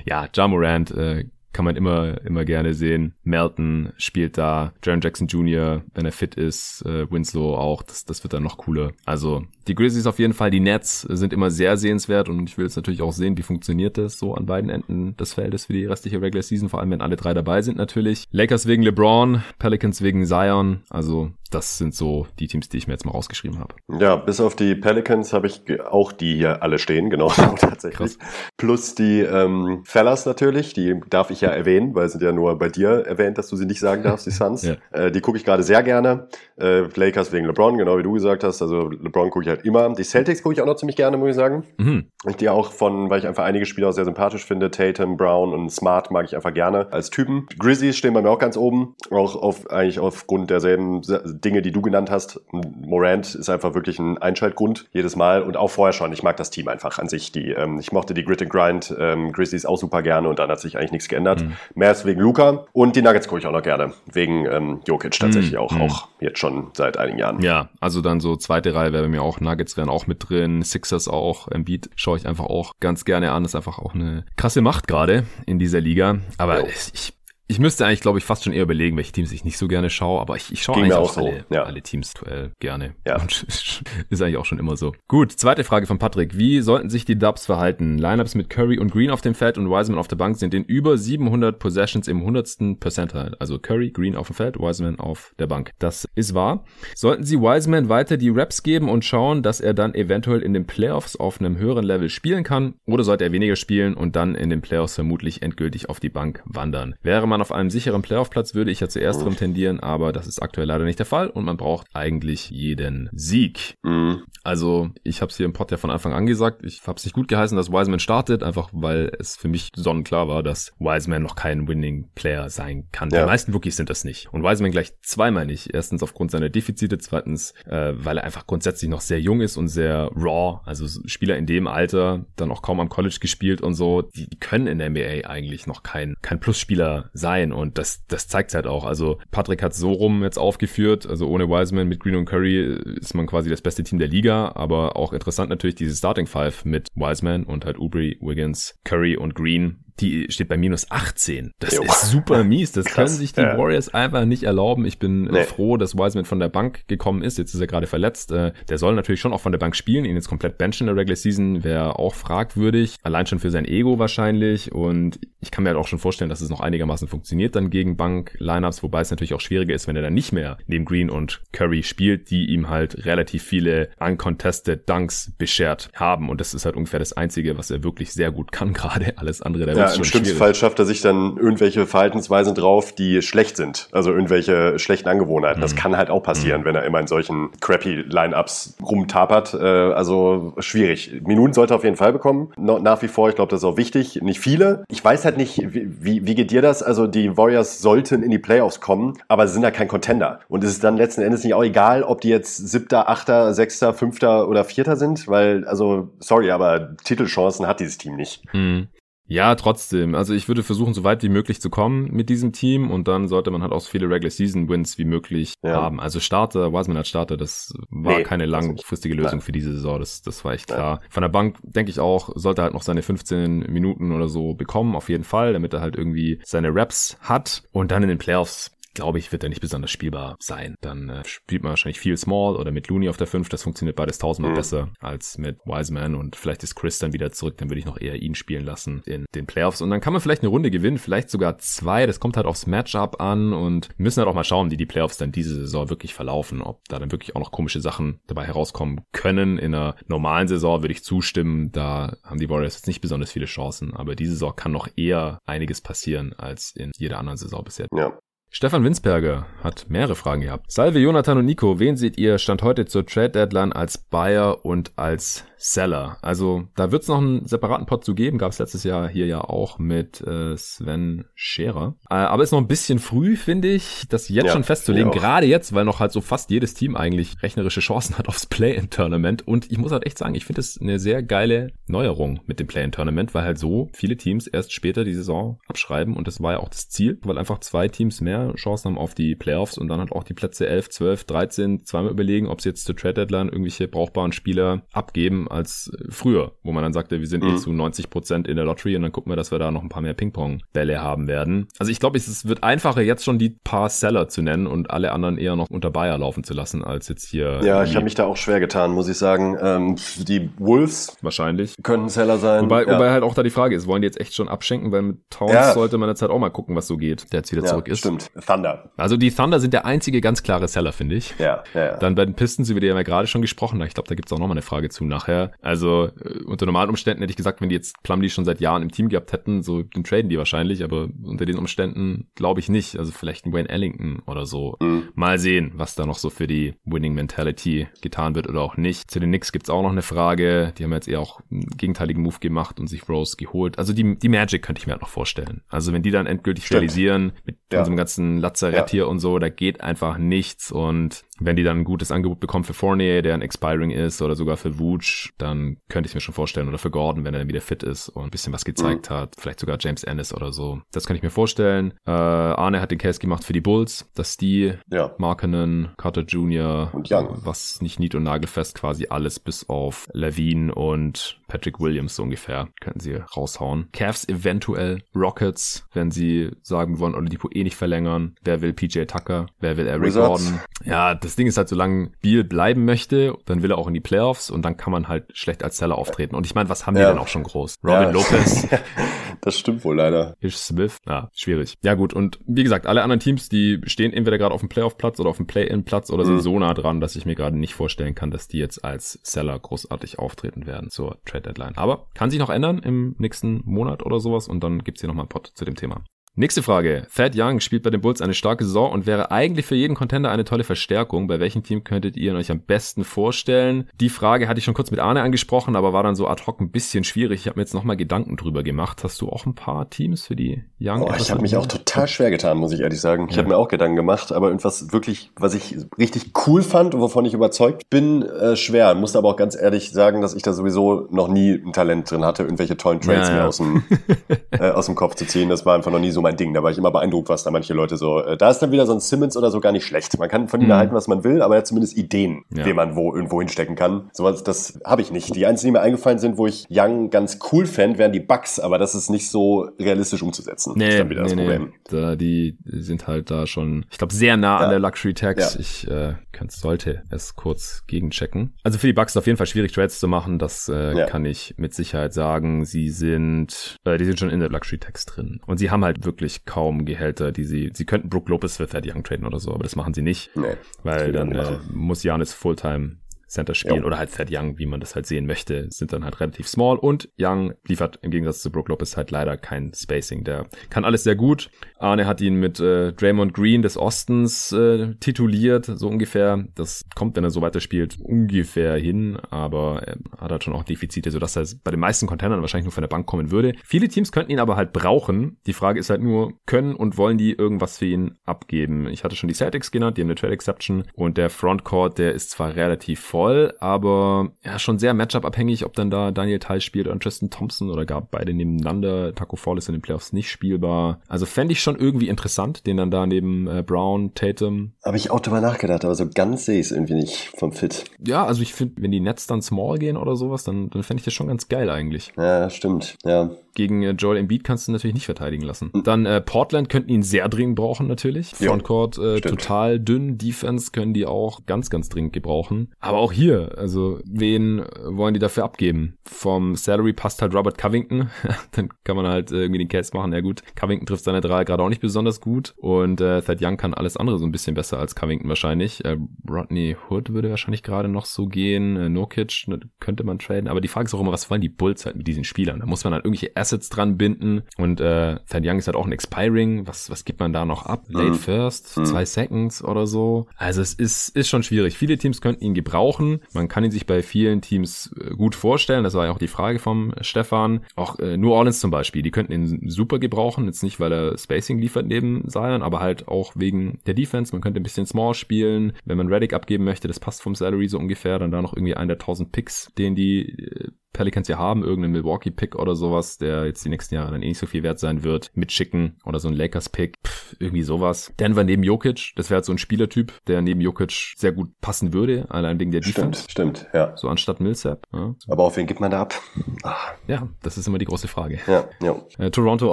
ja, Ja Morant äh, kann man immer, immer gerne sehen. Melton spielt da, Jaron Jackson Jr., wenn er fit ist, äh, Winslow auch, das, das wird dann noch cooler. Also die Grizzlies auf jeden Fall, die Nets sind immer sehr sehenswert und ich will jetzt natürlich auch sehen, wie funktioniert das so an beiden Enden des Feldes für die restliche Regular Season, vor allem wenn alle drei dabei sind natürlich. Lakers wegen LeBron, Pelicans wegen Zion, also das sind so die Teams, die ich mir jetzt mal rausgeschrieben habe. Ja, bis auf die Pelicans habe ich auch die hier alle stehen, genau, tatsächlich. Krass. Plus die ähm, Fellas natürlich, die darf ich ja erwähnen, weil sind ja nur bei dir erwähnt, dass du sie nicht sagen darfst, die Suns. Ja. äh, die gucke ich gerade sehr gerne. Äh, Lakers wegen LeBron, genau wie du gesagt hast. Also LeBron gucke ich halt immer. Die Celtics gucke ich auch noch ziemlich gerne, muss ich sagen. Mhm. Ich die auch von, weil ich einfach einige Spieler auch sehr sympathisch finde. Tatum, Brown und Smart mag ich einfach gerne als Typen. Grizzlies stehen bei mir auch ganz oben. Auch auf, eigentlich aufgrund derselben Dinge, die du genannt hast. Morant ist einfach wirklich ein Einschaltgrund jedes Mal und auch vorher schon. Ich mag das Team einfach an sich. Die, ähm, ich mochte die Grit and Grind ähm, Grizzlies auch super gerne und dann hat sich eigentlich nichts geändert. Mehr ist wegen Luca und die Nuggets gucke ich auch noch gerne. Wegen ähm, Jokic tatsächlich Mhm. auch, Mhm. auch jetzt schon seit einigen Jahren. Ja, also dann so zweite Reihe wäre bei mir auch, Nuggets wären auch mit drin, Sixers auch, Embiid schaue ich einfach auch ganz gerne an, ist einfach auch eine krasse Macht gerade in dieser Liga, aber Jo. ich ich müsste eigentlich, glaube ich, fast schon eher überlegen, welche Teams ich nicht so gerne schaue, aber ich, ich schaue Ging eigentlich auch, auch so, alle, ja. alle Teams aktuell gerne. Ja. Und ist eigentlich auch schon immer so. Gut, zweite Frage von Patrick. Wie sollten sich die Dubs verhalten? Lineups mit Curry und Green auf dem Feld und Wiseman auf der Bank sind in über 700 Possessions im 100. Percentile. Also Curry, Green auf dem Feld, Wiseman auf der Bank. Das ist wahr. Sollten sie Wiseman weiter die Raps geben und schauen, dass er dann eventuell in den Playoffs auf einem höheren Level spielen kann? Oder sollte er weniger spielen und dann in den Playoffs vermutlich endgültig auf die Bank wandern? Wäre man dann auf einem sicheren Playoff-Platz würde ich ja zu ersterem tendieren, aber das ist aktuell leider nicht der Fall und man braucht eigentlich jeden Sieg. Mhm. Also ich habe es hier im Pod ja von Anfang an gesagt, ich habe es nicht gut geheißen, dass Wiseman startet, einfach weil es für mich sonnenklar war, dass Wiseman noch kein Winning-Player sein kann. Ja. Die meisten Rookies sind das nicht. Und Wiseman gleich zweimal nicht. Erstens aufgrund seiner Defizite, zweitens, äh, weil er einfach grundsätzlich noch sehr jung ist und sehr raw. Also Spieler in dem Alter, dann auch kaum am College gespielt und so, die können in der NBA eigentlich noch kein, kein Plusspieler sein. Und das, das zeigt halt auch. Also Patrick hat so rum jetzt aufgeführt, also ohne Wiseman mit Green und Curry ist man quasi das beste Team der Liga, aber auch interessant natürlich diese Starting Five mit Wiseman und halt Ubri, Wiggins, Curry und Green die steht bei minus 18. Das jo. ist super mies. Das Krass, können sich die ja. Warriors einfach nicht erlauben. Ich bin nee. froh, dass Wiseman von der Bank gekommen ist. Jetzt ist er gerade verletzt. Äh, der soll natürlich schon auch von der Bank spielen. Ihn jetzt komplett benchen in der Regular Season wäre auch fragwürdig. Allein schon für sein Ego wahrscheinlich. Und ich kann mir halt auch schon vorstellen, dass es noch einigermaßen funktioniert dann gegen Bank-Lineups, wobei es natürlich auch schwieriger ist, wenn er dann nicht mehr neben Green und Curry spielt, die ihm halt relativ viele uncontested Dunks beschert haben. Und das ist halt ungefähr das Einzige, was er wirklich sehr gut kann gerade. Alles andere, der ja, im schlimmsten Fall schafft er sich dann irgendwelche Verhaltensweisen drauf, die schlecht sind. Also irgendwelche schlechten Angewohnheiten. Mhm. Das kann halt auch passieren, mhm. wenn er immer in solchen crappy Lineups rumtapert. Äh, also schwierig. Minuten sollte er auf jeden Fall bekommen. nach wie vor, ich glaube, das ist auch wichtig. Nicht viele. Ich weiß halt nicht, wie, wie geht dir das? Also die Warriors sollten in die Playoffs kommen, aber sie sind ja kein Contender. Und es ist dann letzten Endes nicht auch egal, ob die jetzt siebter, achter, sechster, fünfter oder vierter sind, weil, also, sorry, aber Titelchancen hat dieses Team nicht. Mhm. Ja, trotzdem. Also ich würde versuchen, so weit wie möglich zu kommen mit diesem Team und dann sollte man halt auch so viele Regular Season Wins wie möglich ja. haben. Also Starter, Wiseman als Starter, das war nee, keine langfristige Lösung Nein. für diese Saison. Das, das war echt klar. Nein. Von der Bank denke ich auch, sollte halt noch seine 15 Minuten oder so bekommen, auf jeden Fall, damit er halt irgendwie seine Raps hat und dann in den Playoffs glaube ich, wird er nicht besonders spielbar sein. Dann äh, spielt man wahrscheinlich viel Small oder mit Looney auf der 5. Das funktioniert beides tausendmal mhm. besser als mit Wiseman und vielleicht ist Chris dann wieder zurück. Dann würde ich noch eher ihn spielen lassen in den Playoffs und dann kann man vielleicht eine Runde gewinnen, vielleicht sogar zwei. Das kommt halt aufs Matchup an und müssen halt auch mal schauen, wie die Playoffs dann diese Saison wirklich verlaufen. Ob da dann wirklich auch noch komische Sachen dabei herauskommen können. In einer normalen Saison würde ich zustimmen. Da haben die Warriors jetzt nicht besonders viele Chancen, aber diese Saison kann noch eher einiges passieren als in jeder anderen Saison bisher. Ja, Stefan Winsberger hat mehrere Fragen gehabt. Salve Jonathan und Nico, wen seht ihr Stand heute zur Trade Deadline als Buyer und als Seller? Also da wird es noch einen separaten Pod zu geben, gab es letztes Jahr hier ja auch mit äh, Sven Scherer. Äh, aber ist noch ein bisschen früh, finde ich, das jetzt ja, schon festzulegen. Gerade jetzt, weil noch halt so fast jedes Team eigentlich rechnerische Chancen hat aufs Play-in-Tournament. Und ich muss halt echt sagen, ich finde es eine sehr geile Neuerung mit dem Play-in-Tournament, weil halt so viele Teams erst später die Saison abschreiben und das war ja auch das Ziel, weil einfach zwei Teams mehr Chancen haben auf die Playoffs und dann halt auch die Plätze 11, 12, 13 zweimal überlegen, ob sie jetzt zur Trade Deadline irgendwelche brauchbaren Spieler abgeben als früher, wo man dann sagte, wir sind eh mhm. eh zu 90 Prozent in der Lottery und dann gucken wir, dass wir da noch ein paar mehr Ping-Pong-Bälle haben werden. Also ich glaube, es wird einfacher, jetzt schon die paar Seller zu nennen und alle anderen eher noch unter Bayer laufen zu lassen, als jetzt hier. Ja, ich habe mich da auch schwer getan, muss ich sagen. Ähm, die Wolves wahrscheinlich können Seller sein. Wobei, ja. wobei halt auch da die Frage ist, wollen die jetzt echt schon abschenken, weil mit Towns ja. sollte man jetzt halt auch mal gucken, was so geht, der jetzt wieder ja, zurück ist. Stimmt. Thunder. Also die Thunder sind der einzige ganz klare Seller, finde ich. Ja, ja, ja. Dann bei den Pistons, über die haben wir gerade schon gesprochen. Ich glaube, da gibt's auch nochmal eine Frage zu nachher. Also äh, unter normalen Umständen hätte ich gesagt, wenn die jetzt Plumlee schon seit Jahren im Team gehabt hätten, so den traden die wahrscheinlich, aber unter den Umständen glaube ich nicht. Also vielleicht ein Wayne Ellington oder so. Mhm. Mal sehen, was da noch so für die Winning Mentality getan wird oder auch nicht. Zu den Knicks gibt's auch noch eine Frage. Die haben jetzt eher auch einen gegenteiligen Move gemacht und sich Rose geholt. Also die, die Magic könnte ich mir halt noch vorstellen. Also wenn die dann endgültig Stimmt. realisieren mit ja. unserem ganzen Lazarett ja. hier und so, da geht einfach nichts und wenn die dann ein gutes Angebot bekommen für Fournier, der ein Expiring ist, oder sogar für Vooch, dann könnte ich mir schon vorstellen, oder für Gordon, wenn er dann wieder fit ist und ein bisschen was gezeigt mhm. hat, vielleicht sogar James Ennis oder so. Das könnte ich mir vorstellen. Äh, Arne hat den Case gemacht für die Bulls, dass die ja. Markenen, Carter Jr., und Young. was nicht nied- und nagelfest quasi alles bis auf Levine und Patrick Williams so ungefähr, könnten sie raushauen. Cavs eventuell, Rockets, wenn sie sagen, wir wollen Oladipo eh nicht verlängern. Wer will PJ Tucker? Wer will Eric Wizards. Gordon? Ja, das Ding ist halt, solange Beal bleiben möchte, dann will er auch in die Playoffs und dann kann man halt schlecht als Seller auftreten. Und ich meine, was haben ja. die denn auch schon groß? Robin ja. Lopez. das stimmt wohl leider. Ish Smith. Ja, schwierig. Ja gut, und wie gesagt, alle anderen Teams, die stehen entweder gerade auf dem Playoff-Platz oder auf dem Play-In-Platz oder sind mhm. so nah dran, dass ich mir gerade nicht vorstellen kann, dass die jetzt als Seller großartig auftreten werden zur Trade Deadline. Aber kann sich noch ändern im nächsten Monat oder sowas und dann gibt's hier nochmal einen Pod zu dem Thema. Nächste Frage. Thad Young spielt bei den Bulls eine starke Saison und wäre eigentlich für jeden Contender eine tolle Verstärkung. Bei welchem Team könntet ihr euch am besten vorstellen? Die Frage hatte ich schon kurz mit Arne angesprochen, aber war dann so ad hoc ein bisschen schwierig. Ich habe mir jetzt nochmal Gedanken drüber gemacht. Hast du auch ein paar Teams für die Young? Oh, ich habe mich auch total schwer getan, muss ich ehrlich sagen. Ich ja. habe mir auch Gedanken gemacht, aber irgendwas wirklich, was ich richtig cool fand und wovon ich überzeugt bin, äh, schwer. Musste aber auch ganz ehrlich sagen, dass ich da sowieso noch nie ein Talent drin hatte, irgendwelche tollen Trades ja, ja. mir aus dem, äh, aus dem Kopf zu ziehen. Das war einfach noch nie so mein Ding. Da war ich immer beeindruckt, was da manche Leute so. Äh, da ist dann wieder so ein Simmons oder so gar nicht schlecht. Man kann von ihm mhm. erhalten, was man will, aber er hat zumindest Ideen, ja. wen man wo irgendwo hinstecken kann. Sowas, das habe ich nicht. Die einzigen, die mir eingefallen sind, wo ich Young ganz cool fände, wären die Bugs, aber das ist nicht so realistisch umzusetzen. Nee, das ist dann wieder nee, das Problem. Nee. Da, die sind halt da schon, ich glaube, sehr nah ja. an der Luxury Tax. Ja. Ich äh, sollte es kurz gegenchecken. Also für die Bugs auf jeden Fall schwierig, Trades zu machen. Das äh, ja. kann ich mit Sicherheit sagen. Sie sind, äh, die sind schon in der Luxury Tax drin. Und sie haben halt wirklich kaum Gehälter, die sie, sie könnten Brook Lopez für Thad Young traden oder so, aber das machen sie nicht. Nee, weil dann äh, muss Janis Fulltime Center spielen ja. oder halt Thad Young, wie man das halt sehen möchte, sind dann halt relativ small und Young liefert im Gegensatz zu Brook Lopez halt leider kein Spacing. Der kann alles sehr gut. Arne hat ihn mit äh, Draymond Green des Ostens äh, tituliert, so ungefähr. Das kommt, wenn er so weiter spielt, ungefähr hin, aber er hat halt schon auch Defizite, sodass er bei den meisten Containern wahrscheinlich nur von der Bank kommen würde. Viele Teams könnten ihn aber halt brauchen. Die Frage ist halt nur, können und wollen die irgendwas für ihn abgeben? Ich hatte schon die Celtics genannt, die haben eine Trade Exception und der Frontcourt, der ist zwar relativ voll, voll, aber ja, schon sehr Matchup-abhängig, ob dann da Daniel Theiss spielt oder Tristan Thompson oder gar beide nebeneinander. Taco Fall ist in den Playoffs nicht spielbar. Also fände ich schon irgendwie interessant, den dann da neben äh, Brown, Tatum. Habe ich auch drüber nachgedacht, aber so ganz sehe ich es irgendwie nicht vom Fit. Ja, also ich finde, wenn die Nets dann small gehen oder sowas, dann, dann fände ich das schon ganz geil eigentlich. Ja, stimmt. Ja. Gegen äh, Joel Embiid kannst du natürlich nicht verteidigen lassen. Mhm. Dann äh, Portland könnten ihn sehr dringend brauchen natürlich. Frontcourt äh, total dünn. Defense können die auch ganz, ganz dringend gebrauchen. Aber auch hier, also wen wollen die dafür abgeben? Vom Salary passt halt Robert Covington. Dann kann man halt irgendwie den Case machen. Ja gut, Covington trifft seine drei gerade auch nicht besonders gut. Und äh, Thad Young kann alles andere so ein bisschen besser als Covington wahrscheinlich. Äh, Rodney Hood würde wahrscheinlich gerade noch so gehen. Äh, Nurkic ne, könnte man traden. Aber die Frage ist auch immer, was wollen die Bulls halt mit diesen Spielern? Da muss man halt irgendwelche Assets dran binden. Und äh, Thad Young ist halt auch ein Expiring. Was, was gibt man da noch ab? Late mhm. First, mhm. zwei Seconds oder so. Also es ist, ist schon schwierig. Viele Teams könnten ihn gebrauchen. Man kann ihn sich bei vielen Teams äh, gut vorstellen. Das war ja auch die Frage vom Stefan. Auch äh, New Orleans zum Beispiel. Die könnten ihn super gebrauchen. Jetzt nicht, weil er Spacing liefert neben Zion, aber halt auch wegen der Defense. Man könnte ein bisschen Small spielen. Wenn man Reddick abgeben möchte, das passt vom Salary so ungefähr. Dann da noch irgendwie einen der 1000 Picks, den die äh, Pelicans ja haben, irgendeinen Milwaukee-Pick oder sowas, der jetzt die nächsten Jahre dann eh nicht so viel wert sein wird, mitschicken oder so ein Lakers-Pick, irgendwie sowas. Denver neben Jokic, das wäre halt so ein Spielertyp, der neben Jokic sehr gut passen würde, allein wegen der Defense. Stimmt, stimmt, ja. So anstatt Millsap. Ja. Aber auf wen gibt man da ab? Ach. Ja, das ist immer die große Frage. Ja, ja. Äh, Toronto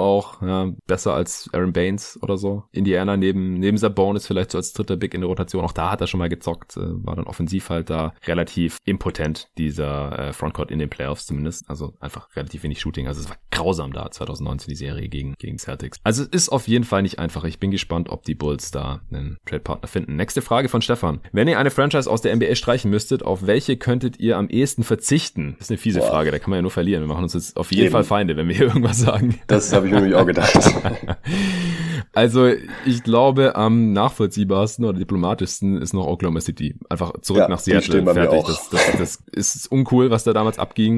auch, ja, besser als Aaron Baines oder so. Indiana neben, neben Sabonis vielleicht so als dritter Big in der Rotation. Auch da hat er schon mal gezockt, äh, war dann offensiv halt da relativ impotent, dieser äh, Frontcourt in den Playoffs. Playoffs zumindest. Also einfach relativ wenig Shooting. Also es war grausam da 2019 die Serie gegen, gegen Celtics. Also es ist auf jeden Fall nicht einfach. Ich bin gespannt, ob die Bulls da einen Trade-Partner finden. Nächste Frage von Stefan. Wenn ihr eine Franchise aus der NBA streichen müsstet, auf welche könntet ihr am ehesten verzichten? Das ist eine fiese Boah. Frage, da kann man ja nur verlieren. Wir machen uns jetzt auf jeden Eben. Fall Feinde, wenn wir hier irgendwas sagen. Das habe ich nämlich auch gedacht. also ich glaube, am nachvollziehbarsten oder diplomatischsten ist noch Oklahoma City. Einfach zurück ja, nach Seattle. Fertig. Das, das, das ist uncool, was da damals abging.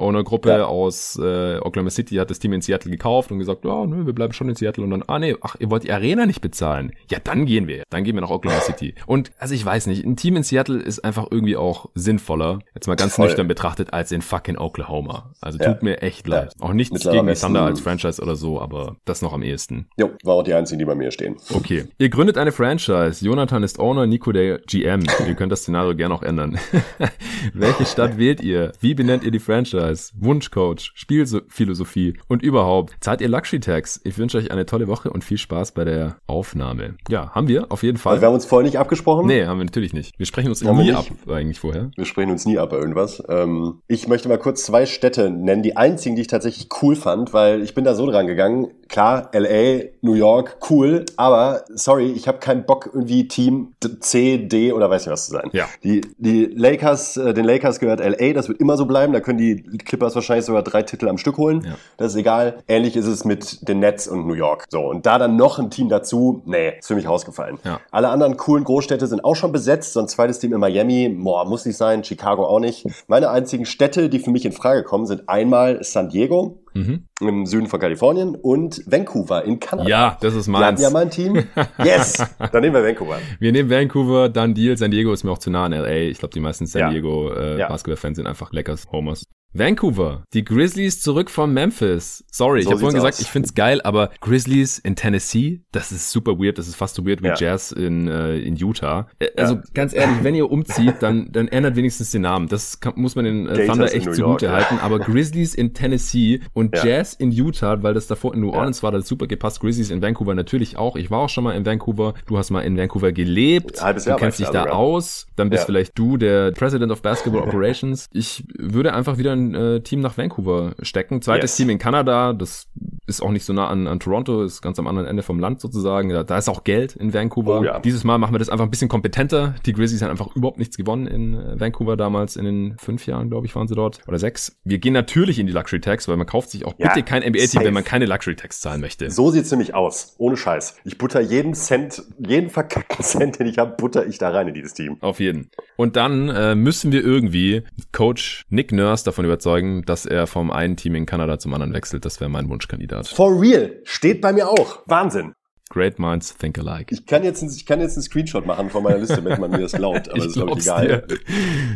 Owner-Gruppe ja. aus äh, Oklahoma City hat das Team in Seattle gekauft und gesagt, ja, nö, wir bleiben schon in Seattle und dann, ah nee, ach, ihr wollt die Arena nicht bezahlen. Ja, dann gehen wir. Dann gehen wir nach Oklahoma City. Und also ich weiß nicht, ein Team in Seattle ist einfach irgendwie auch sinnvoller, jetzt mal ganz Voll. nüchtern betrachtet, als in fucking Oklahoma. Also ja. tut mir echt leid. Auch nichts gegen die Thunder als Franchise oder so, aber das noch am ehesten. Jo, war auch die einzigen, die bei mir stehen. Okay. Ihr gründet eine Franchise. Jonathan ist Owner, Nico der GM. ihr könnt das Szenario gerne auch ändern. Welche Stadt wählt ihr? Wie benennt ihr die Franchise? Wunschcoach, Spielphilosophie und überhaupt. Zahlt ihr Luxury Tax? Ich wünsche euch eine tolle Woche und viel Spaß bei der Aufnahme. Ja, haben wir auf jeden Fall. Also wir haben uns vorher nicht abgesprochen? Nee, haben wir natürlich nicht. Wir sprechen uns nie ab eigentlich vorher. Wir sprechen uns nie ab bei irgendwas. Ähm, ich möchte mal kurz zwei Städte nennen, die einzigen, die ich tatsächlich cool fand, weil ich bin da so dran gegangen. Klar, LA, New York, cool, aber sorry, ich habe keinen Bock irgendwie Team C, D oder weiß nicht was zu sein. Ja. Die, die Lakers, äh, den Lakers gehört LA, das wird immer so bleiben, da können die Clippers wahrscheinlich sogar drei Titel am Stück holen. Ja. Das ist egal. Ähnlich ist es mit den Nets und New York. So, und da dann noch ein Team dazu, nee, ist für mich rausgefallen. Ja. Alle anderen coolen Großstädte sind auch schon besetzt, so ein zweites Team in Miami, boah, muss nicht sein, Chicago auch nicht. Meine einzigen Städte, die für mich in Frage kommen, sind einmal San Diego, Mhm. im Süden von Kalifornien und Vancouver in Kanada. Ja, das ist Wir hatten meins. ja mein Team. Yes! Dann nehmen wir Vancouver. Wir nehmen Vancouver, dann Deal. San Diego ist mir auch zu nah an LA. Ich glaube, die meisten San Ja. Diego äh, Ja. Basketball-Fans sind einfach Lakers Homers. Vancouver, die Grizzlies zurück von Memphis. Sorry, So ich habe vorhin gesagt, aus. ich find's geil, aber Grizzlies in Tennessee, das ist super weird. Das ist fast so weird wie Ja. Jazz in, äh, in Utah. Äh, Also ganz ehrlich, wenn ihr umzieht, dann, dann ändert wenigstens den Namen. Das kann, muss man den äh, Thunder echt zugute ja. halten. Aber Grizzlies in Tennessee und Ja. Jazz in Utah, weil das davor in New Ja. Orleans war, das super gepasst. Grizzlies in Vancouver natürlich auch. Ich war auch schon mal in Vancouver. Du hast mal in Vancouver gelebt. Ein halbes du Jahr kennst war dich ich da sogar. aus. Dann bist Ja. vielleicht du der President of Basketball Operations. Ich würde einfach wieder äh, Team nach Vancouver stecken. Zweites Yes. Team in Kanada. Das ist auch nicht so nah an, an Toronto, ist ganz am anderen Ende vom Land sozusagen. Da, da ist auch Geld in Vancouver. Oh ja. Dieses Mal machen wir das einfach ein bisschen kompetenter. Die Grizzlies haben einfach überhaupt nichts gewonnen in äh, Vancouver damals. In den fünf Jahren, glaube ich, waren sie dort. Oder sechs. Wir gehen natürlich in die Luxury Tax, weil man kauft sich auch Ja, bitte kein NBA-Team, wenn man keine Luxury Tax zahlen möchte. So sieht's nämlich aus. Ohne Scheiß. Ich butter jeden Cent, jeden verkackten Cent, den ich habe, butter ich da rein in dieses Team. Auf jeden. Und dann äh, müssen wir irgendwie Coach Nick Nurse davon überzeugen, dass er vom einen Team in Kanada zum anderen wechselt. Das wäre mein Wunschkandidat. For real. Steht bei mir auch. Wahnsinn. Great minds think alike. Ich kann jetzt, ich kann jetzt einen Screenshot machen von meiner Liste, wenn man mir das glaubt, aber das ist glaube ich egal.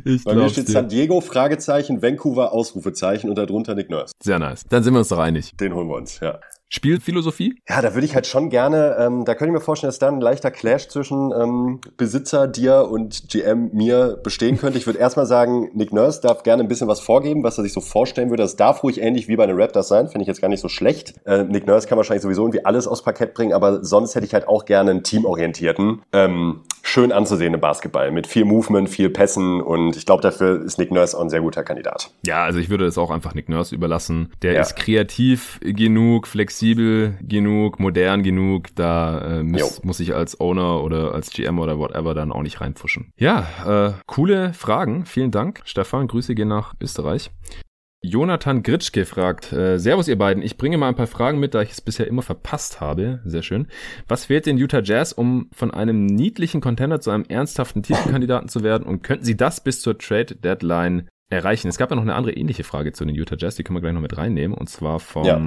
Ich Bei mir steht dir. San Diego, Fragezeichen, Vancouver, Ausrufezeichen und darunter Nick Nurse. Sehr nice. Dann sind wir uns doch einig. Den holen wir uns, ja. Spielphilosophie? Ja, da würde ich halt schon gerne, ähm, da könnte ich mir vorstellen, dass da ein leichter Clash zwischen ähm, Besitzer, dir und GM mir bestehen könnte. Ich würde erstmal sagen, Nick Nurse darf gerne ein bisschen was vorgeben, was er sich so vorstellen würde. Das darf ruhig ähnlich wie bei den Raptors sein, finde ich jetzt gar nicht so schlecht. Äh, Nick Nurse kann wahrscheinlich sowieso irgendwie alles aufs Parkett bringen, aber sonst hätte ich halt auch gerne einen teamorientierten, ähm, schön anzusehenden Basketball mit viel Movement, viel Pässen und ich glaube, dafür ist Nick Nurse auch ein sehr guter Kandidat. Ja, also ich würde es auch einfach Nick Nurse überlassen. Der Ja. ist kreativ genug, flexibel genug, modern genug. Da äh, muss, Jo. muss ich als Owner oder als GM oder whatever dann auch nicht reinpfuschen. Ja, äh, coole Fragen. Vielen Dank. Stefan, Grüße gehen nach Österreich. Jonathan Gritschke fragt, äh, Servus ihr beiden, ich bringe mal ein paar Fragen mit, da ich es bisher immer verpasst habe. Sehr schön. Was fehlt den Utah Jazz, um von einem niedlichen Contender zu einem ernsthaften Titelkandidaten zu werden? Und könnten sie das bis zur Trade Deadline erreichen? Es gab ja noch eine andere ähnliche Frage zu den Utah Jazz, die können wir gleich noch mit reinnehmen. Und zwar vom Ja.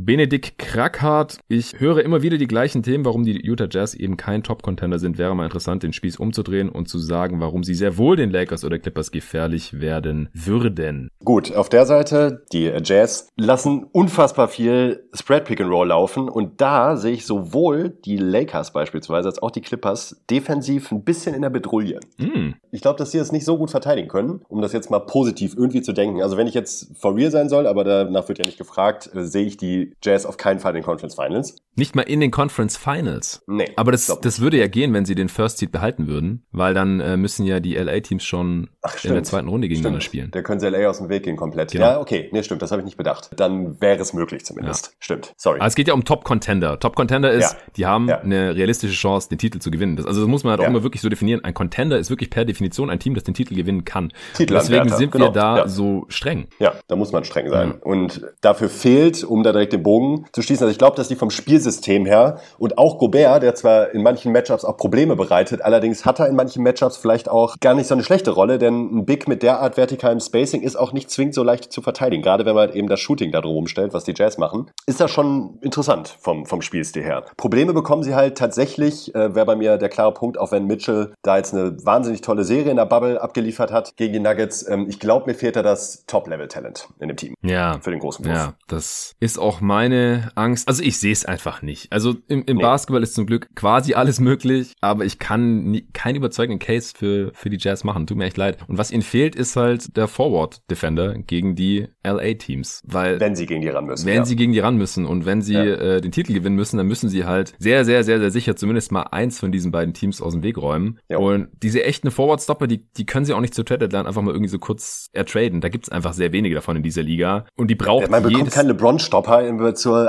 Benedikt Krackhardt, ich höre immer wieder die gleichen Themen, warum die Utah Jazz eben kein Top-Contender sind. Wäre mal interessant, den Spieß umzudrehen und zu sagen, warum sie sehr wohl den Lakers oder Clippers gefährlich werden würden. Gut, auf der Seite, die Jazz lassen unfassbar viel Spread Pick and Roll laufen und da sehe ich sowohl die Lakers beispielsweise als auch die Clippers defensiv ein bisschen in der Bedrulle. Hm, Ich glaube, dass sie das nicht so gut verteidigen können, um das jetzt mal positiv irgendwie zu denken. Also wenn ich jetzt for real sein soll, aber danach wird ja nicht gefragt, äh, sehe ich die Jazz auf keinen Fall in den Conference Finals. nicht mal in den Conference Finals. Nee. Aber das, glaub das würde ja gehen, wenn sie den First Seed behalten würden, weil dann äh, müssen ja die LA-Teams schon Ach, in der zweiten Runde gegeneinander Stimmt. spielen. Da können sie LA aus dem Weg gehen komplett. Genau. Ja, okay. Nee, stimmt. Das habe ich nicht bedacht. Dann wäre es möglich zumindest. Stimmt. Sorry. Aber es geht ja um Top-Contender. Top-Contender ist, Ja. die haben Ja. eine realistische Chance, den Titel zu gewinnen. Das, also das muss man halt auch Ja. immer wirklich so definieren. Ein Contender ist wirklich per Definition ein Team, das den Titel gewinnen kann. Titelanwärter, Deswegen sind genau, wir da ja. so streng. Ja, da muss man streng sein. Und dafür fehlt, um da direkt den Bogen zu schließen, also ich glaube, dass die vom Spielsystem her und auch Gobert, der zwar in manchen Matchups auch Probleme bereitet, allerdings hat er in manchen Matchups vielleicht auch gar nicht so eine schlechte Rolle, denn ein Big mit derart vertikalem Spacing ist auch nicht zwingend so leicht zu verteidigen. Gerade wenn man halt eben das Shooting da drum stellt, was die Jazz machen, ist das schon interessant vom, vom Spielstil her. Probleme bekommen sie halt tatsächlich, äh, wäre bei mir der klare Punkt, auch wenn Mitchell da jetzt eine wahnsinnig tolle Serie in der Bubble abgeliefert hat gegen die Nuggets. Ähm, ich glaube, mir fehlt da das Top-Level-Talent in dem Team Ja. für den großen Wurf. Ja, das ist auch meine Angst. Also ich sehe es einfach nicht. Also im, im nee. Basketball ist zum Glück quasi alles möglich, aber ich kann nie, keinen überzeugenden Case für, für die Jazz machen. Tut mir echt leid. Und was ihnen fehlt, ist halt der Forward Defender gegen die LA Teams. Weil wenn sie gegen die ran müssen. Wenn ja. sie gegen die ran müssen und wenn sie ja. äh, den Titel gewinnen müssen, dann müssen sie halt sehr, sehr, sehr, sehr sicher zumindest mal eins von diesen beiden Teams aus dem Weg räumen. Ja. Und diese echten Forward-Stopper, die, die können sie auch nicht zur Trade Deadline einfach mal irgendwie so kurz ertraden. Da gibt's einfach sehr wenige davon in dieser Liga. Und die braucht ja, Man bekommt keinen LeBron-Stopper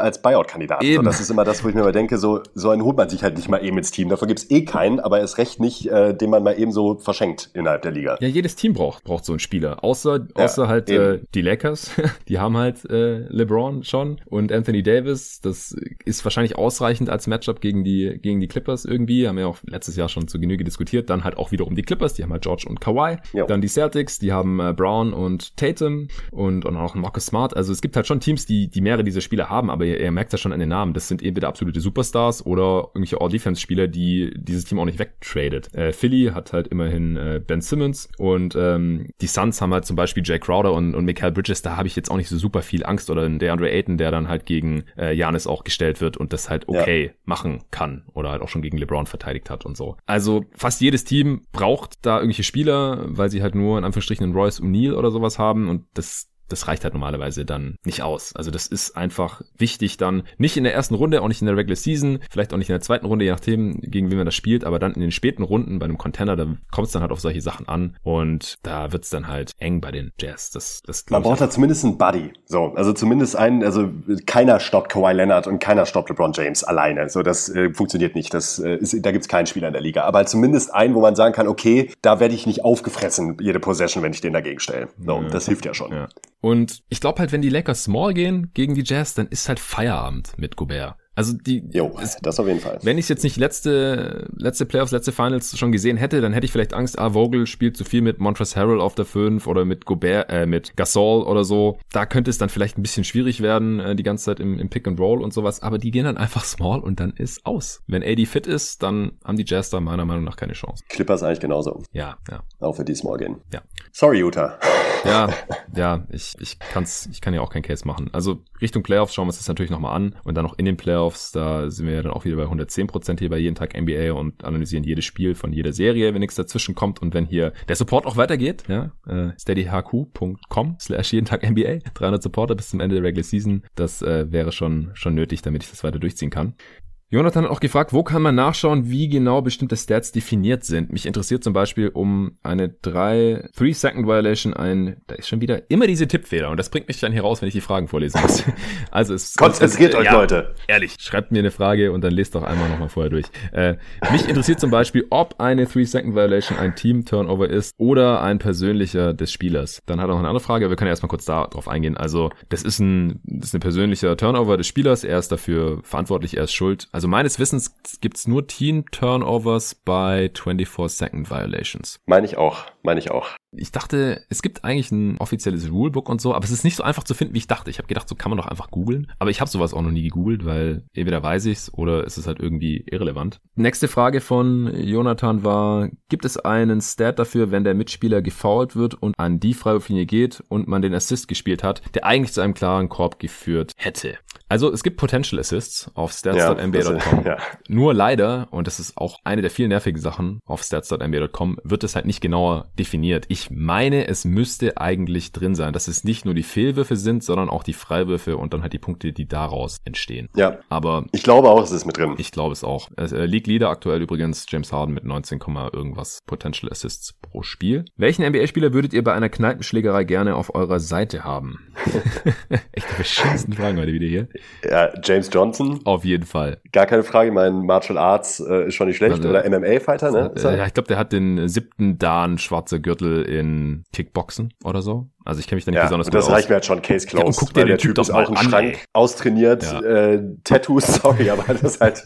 als Buyout-Kandidat. So, das ist immer das, wo ich mir immer denke, so, so einen holt man sich halt nicht mal eben ins Team. Dafür gibt's eh keinen, aber erst recht nicht, äh, den man mal eben so verschenkt innerhalb der Liga. Ja, jedes Team braucht, braucht so einen Spieler. Außer, außer halt äh, die Lakers. die haben halt äh, LeBron schon und Anthony Davis. Das ist wahrscheinlich ausreichend als Matchup gegen die, gegen die Clippers irgendwie. Haben wir auch letztes Jahr schon zu Genüge diskutiert. Dann halt auch wiederum die Clippers. Die haben halt George und Kawhi. Jo. Dann die Celtics. Die haben äh, Brown und Tatum und, und auch Marcus Smart. Also es gibt halt schon Teams, die, die mehrere dieser Spieler haben, aber ihr, ihr merkt ja schon an den Namen. Das sind entweder absolute Superstars oder irgendwelche All-Defense-Spieler, die dieses Team auch nicht wegtradet. Äh, Philly hat halt immerhin äh, Ben Simmons und ähm, die Suns haben halt zum Beispiel Jay Crowder und, und Michael Bridges. Da habe ich jetzt auch nicht so super viel Angst oder der Andre Ayton, der dann halt gegen äh, Janis auch gestellt wird und das halt okay ja. machen kann oder halt auch schon gegen LeBron verteidigt hat und so. Also fast jedes Team braucht da irgendwelche Spieler, weil sie halt nur in Anführungsstrichen einen Royce O'Neal oder sowas haben und das das reicht halt normalerweise dann nicht aus. Also das ist einfach wichtig dann, nicht in der ersten Runde, auch nicht in der Regular Season, vielleicht auch nicht in der zweiten Runde, je nachdem, gegen wen man das spielt, aber dann in den späten Runden bei einem Contender, da kommt es dann halt auf solche Sachen an und da wird es dann halt eng bei den Jazz. Das, das man braucht da zumindest einen Buddy. So, also zumindest einen, also keiner stoppt Kawhi Leonard und keiner stoppt LeBron James alleine. So, das äh, funktioniert nicht. Das äh, ist, da gibt's keinen Spieler in der Liga. Aber zumindest einen, wo man sagen kann, okay, da werde ich nicht aufgefressen, jede Possession, wenn ich den dagegen stelle. So, ja. das hilft ja schon. Ja. Und ich glaube halt, wenn die Lakers small gehen gegen die Jazz, dann ist halt Feierabend mit Gobert. Also die. Jo, das auf jeden Fall. Wenn ich es jetzt nicht letzte, letzte Playoffs, letzte Finals schon gesehen hätte, dann hätte ich vielleicht Angst, ah, Vogel spielt zu viel mit Montrezl Harrell auf der 5 oder mit Gobert, äh, mit Gasol oder so. Da könnte es dann vielleicht ein bisschen schwierig werden, äh, die ganze Zeit im, im Pick and Roll und sowas. Aber die gehen dann einfach small und dann ist aus. Wenn AD fit ist, dann haben die Jazz da meiner Meinung nach keine Chance. Clippers eigentlich genauso. Ja, ja. Auch für die small gehen. Ja. Sorry, Utah. Ja, ja, ich, ich kann's, ich kann ja auch keinen Case machen. Also Richtung Playoffs schauen wir uns das natürlich nochmal an und dann noch in den Playoffs, da sind wir ja dann auch wieder bei 110 Prozent hier bei jeden Tag NBA und analysieren jedes Spiel von jeder Serie, wenn nichts dazwischen kommt und wenn hier der Support auch weitergeht, ja, äh, steadyhq.com slash jeden Tag NBA, 300 Supporter bis zum Ende der Regular Season, das äh, wäre schon, schon nötig, damit ich das weiter durchziehen kann. Jonathan hat auch gefragt, wo kann man nachschauen, wie genau bestimmte Stats definiert sind. Mich interessiert zum Beispiel um eine 3 3 Second Violation ein, da ist schon wieder immer diese Tippfehler und das bringt mich dann hier raus, wenn ich die Fragen vorlesen muss. Also es konzentriert euch, ja, Leute. Ehrlich, schreibt mir eine Frage und dann lest doch einmal nochmal vorher durch. Äh, mich interessiert zum Beispiel, ob eine 3 Second Violation ein Team Turnover ist oder ein persönlicher des Spielers. Dann hat er noch eine andere Frage, wir können erstmal kurz darauf eingehen. Also, das ist ein, das ist ein persönlicher Turnover des Spielers, er ist dafür verantwortlich, er ist schuld also meines Wissens gibt's nur Team Turnovers bei 24 Second Violations. Meine ich auch, meine ich auch. Ich dachte, es gibt eigentlich ein offizielles Rulebook und so, aber es ist nicht so einfach zu finden, wie ich dachte. Ich habe gedacht, so kann man doch einfach googeln. Aber ich habe sowas auch noch nie gegoogelt, weil entweder weiß ich's oder ist es halt irgendwie irrelevant. Nächste Frage von Jonathan war, gibt es einen Stat dafür, wenn der Mitspieler gefoult wird und an die Freiwurflinie geht und man den Assist gespielt hat, der eigentlich zu einem klaren Korb geführt hätte? Also es gibt Potential Assists auf stats.nba.com. Ja, ja. Nur leider, und das ist auch eine der vielen nervigen Sachen auf stats.nba.com, wird es halt nicht genauer definiert. Ich ich meine, es müsste eigentlich drin sein, dass es nicht nur die Fehlwürfe sind, sondern auch die Freiwürfe und dann halt die Punkte, die daraus entstehen. Ja. Aber ich glaube auch, es ist mit drin. Ich glaube es auch. Äh, League Leader aktuell übrigens James Harden mit 19, irgendwas Potential Assists pro Spiel. Welchen NBA-Spieler würdet ihr bei einer Kneipenschlägerei gerne auf eurer Seite haben? Echt die verschiedensten Fragen heute wieder hier. Ja, James Johnson. Auf jeden Fall. Gar keine Frage. Mein Martial Arts äh, ist schon nicht schlecht. Also, Oder MMA-Fighter, ne? Äh, ja, ich glaube, der hat den siebten Dan schwarze Gürtel in Kickboxen oder so. Also ich kenne mich da nicht ja, besonders gut Das reicht mir halt schon Case Close. Ja, und guck dir den Typ, typ ist auch im Schrank, ey. austrainiert, ja. äh, Tattoos, sorry, aber das ist halt,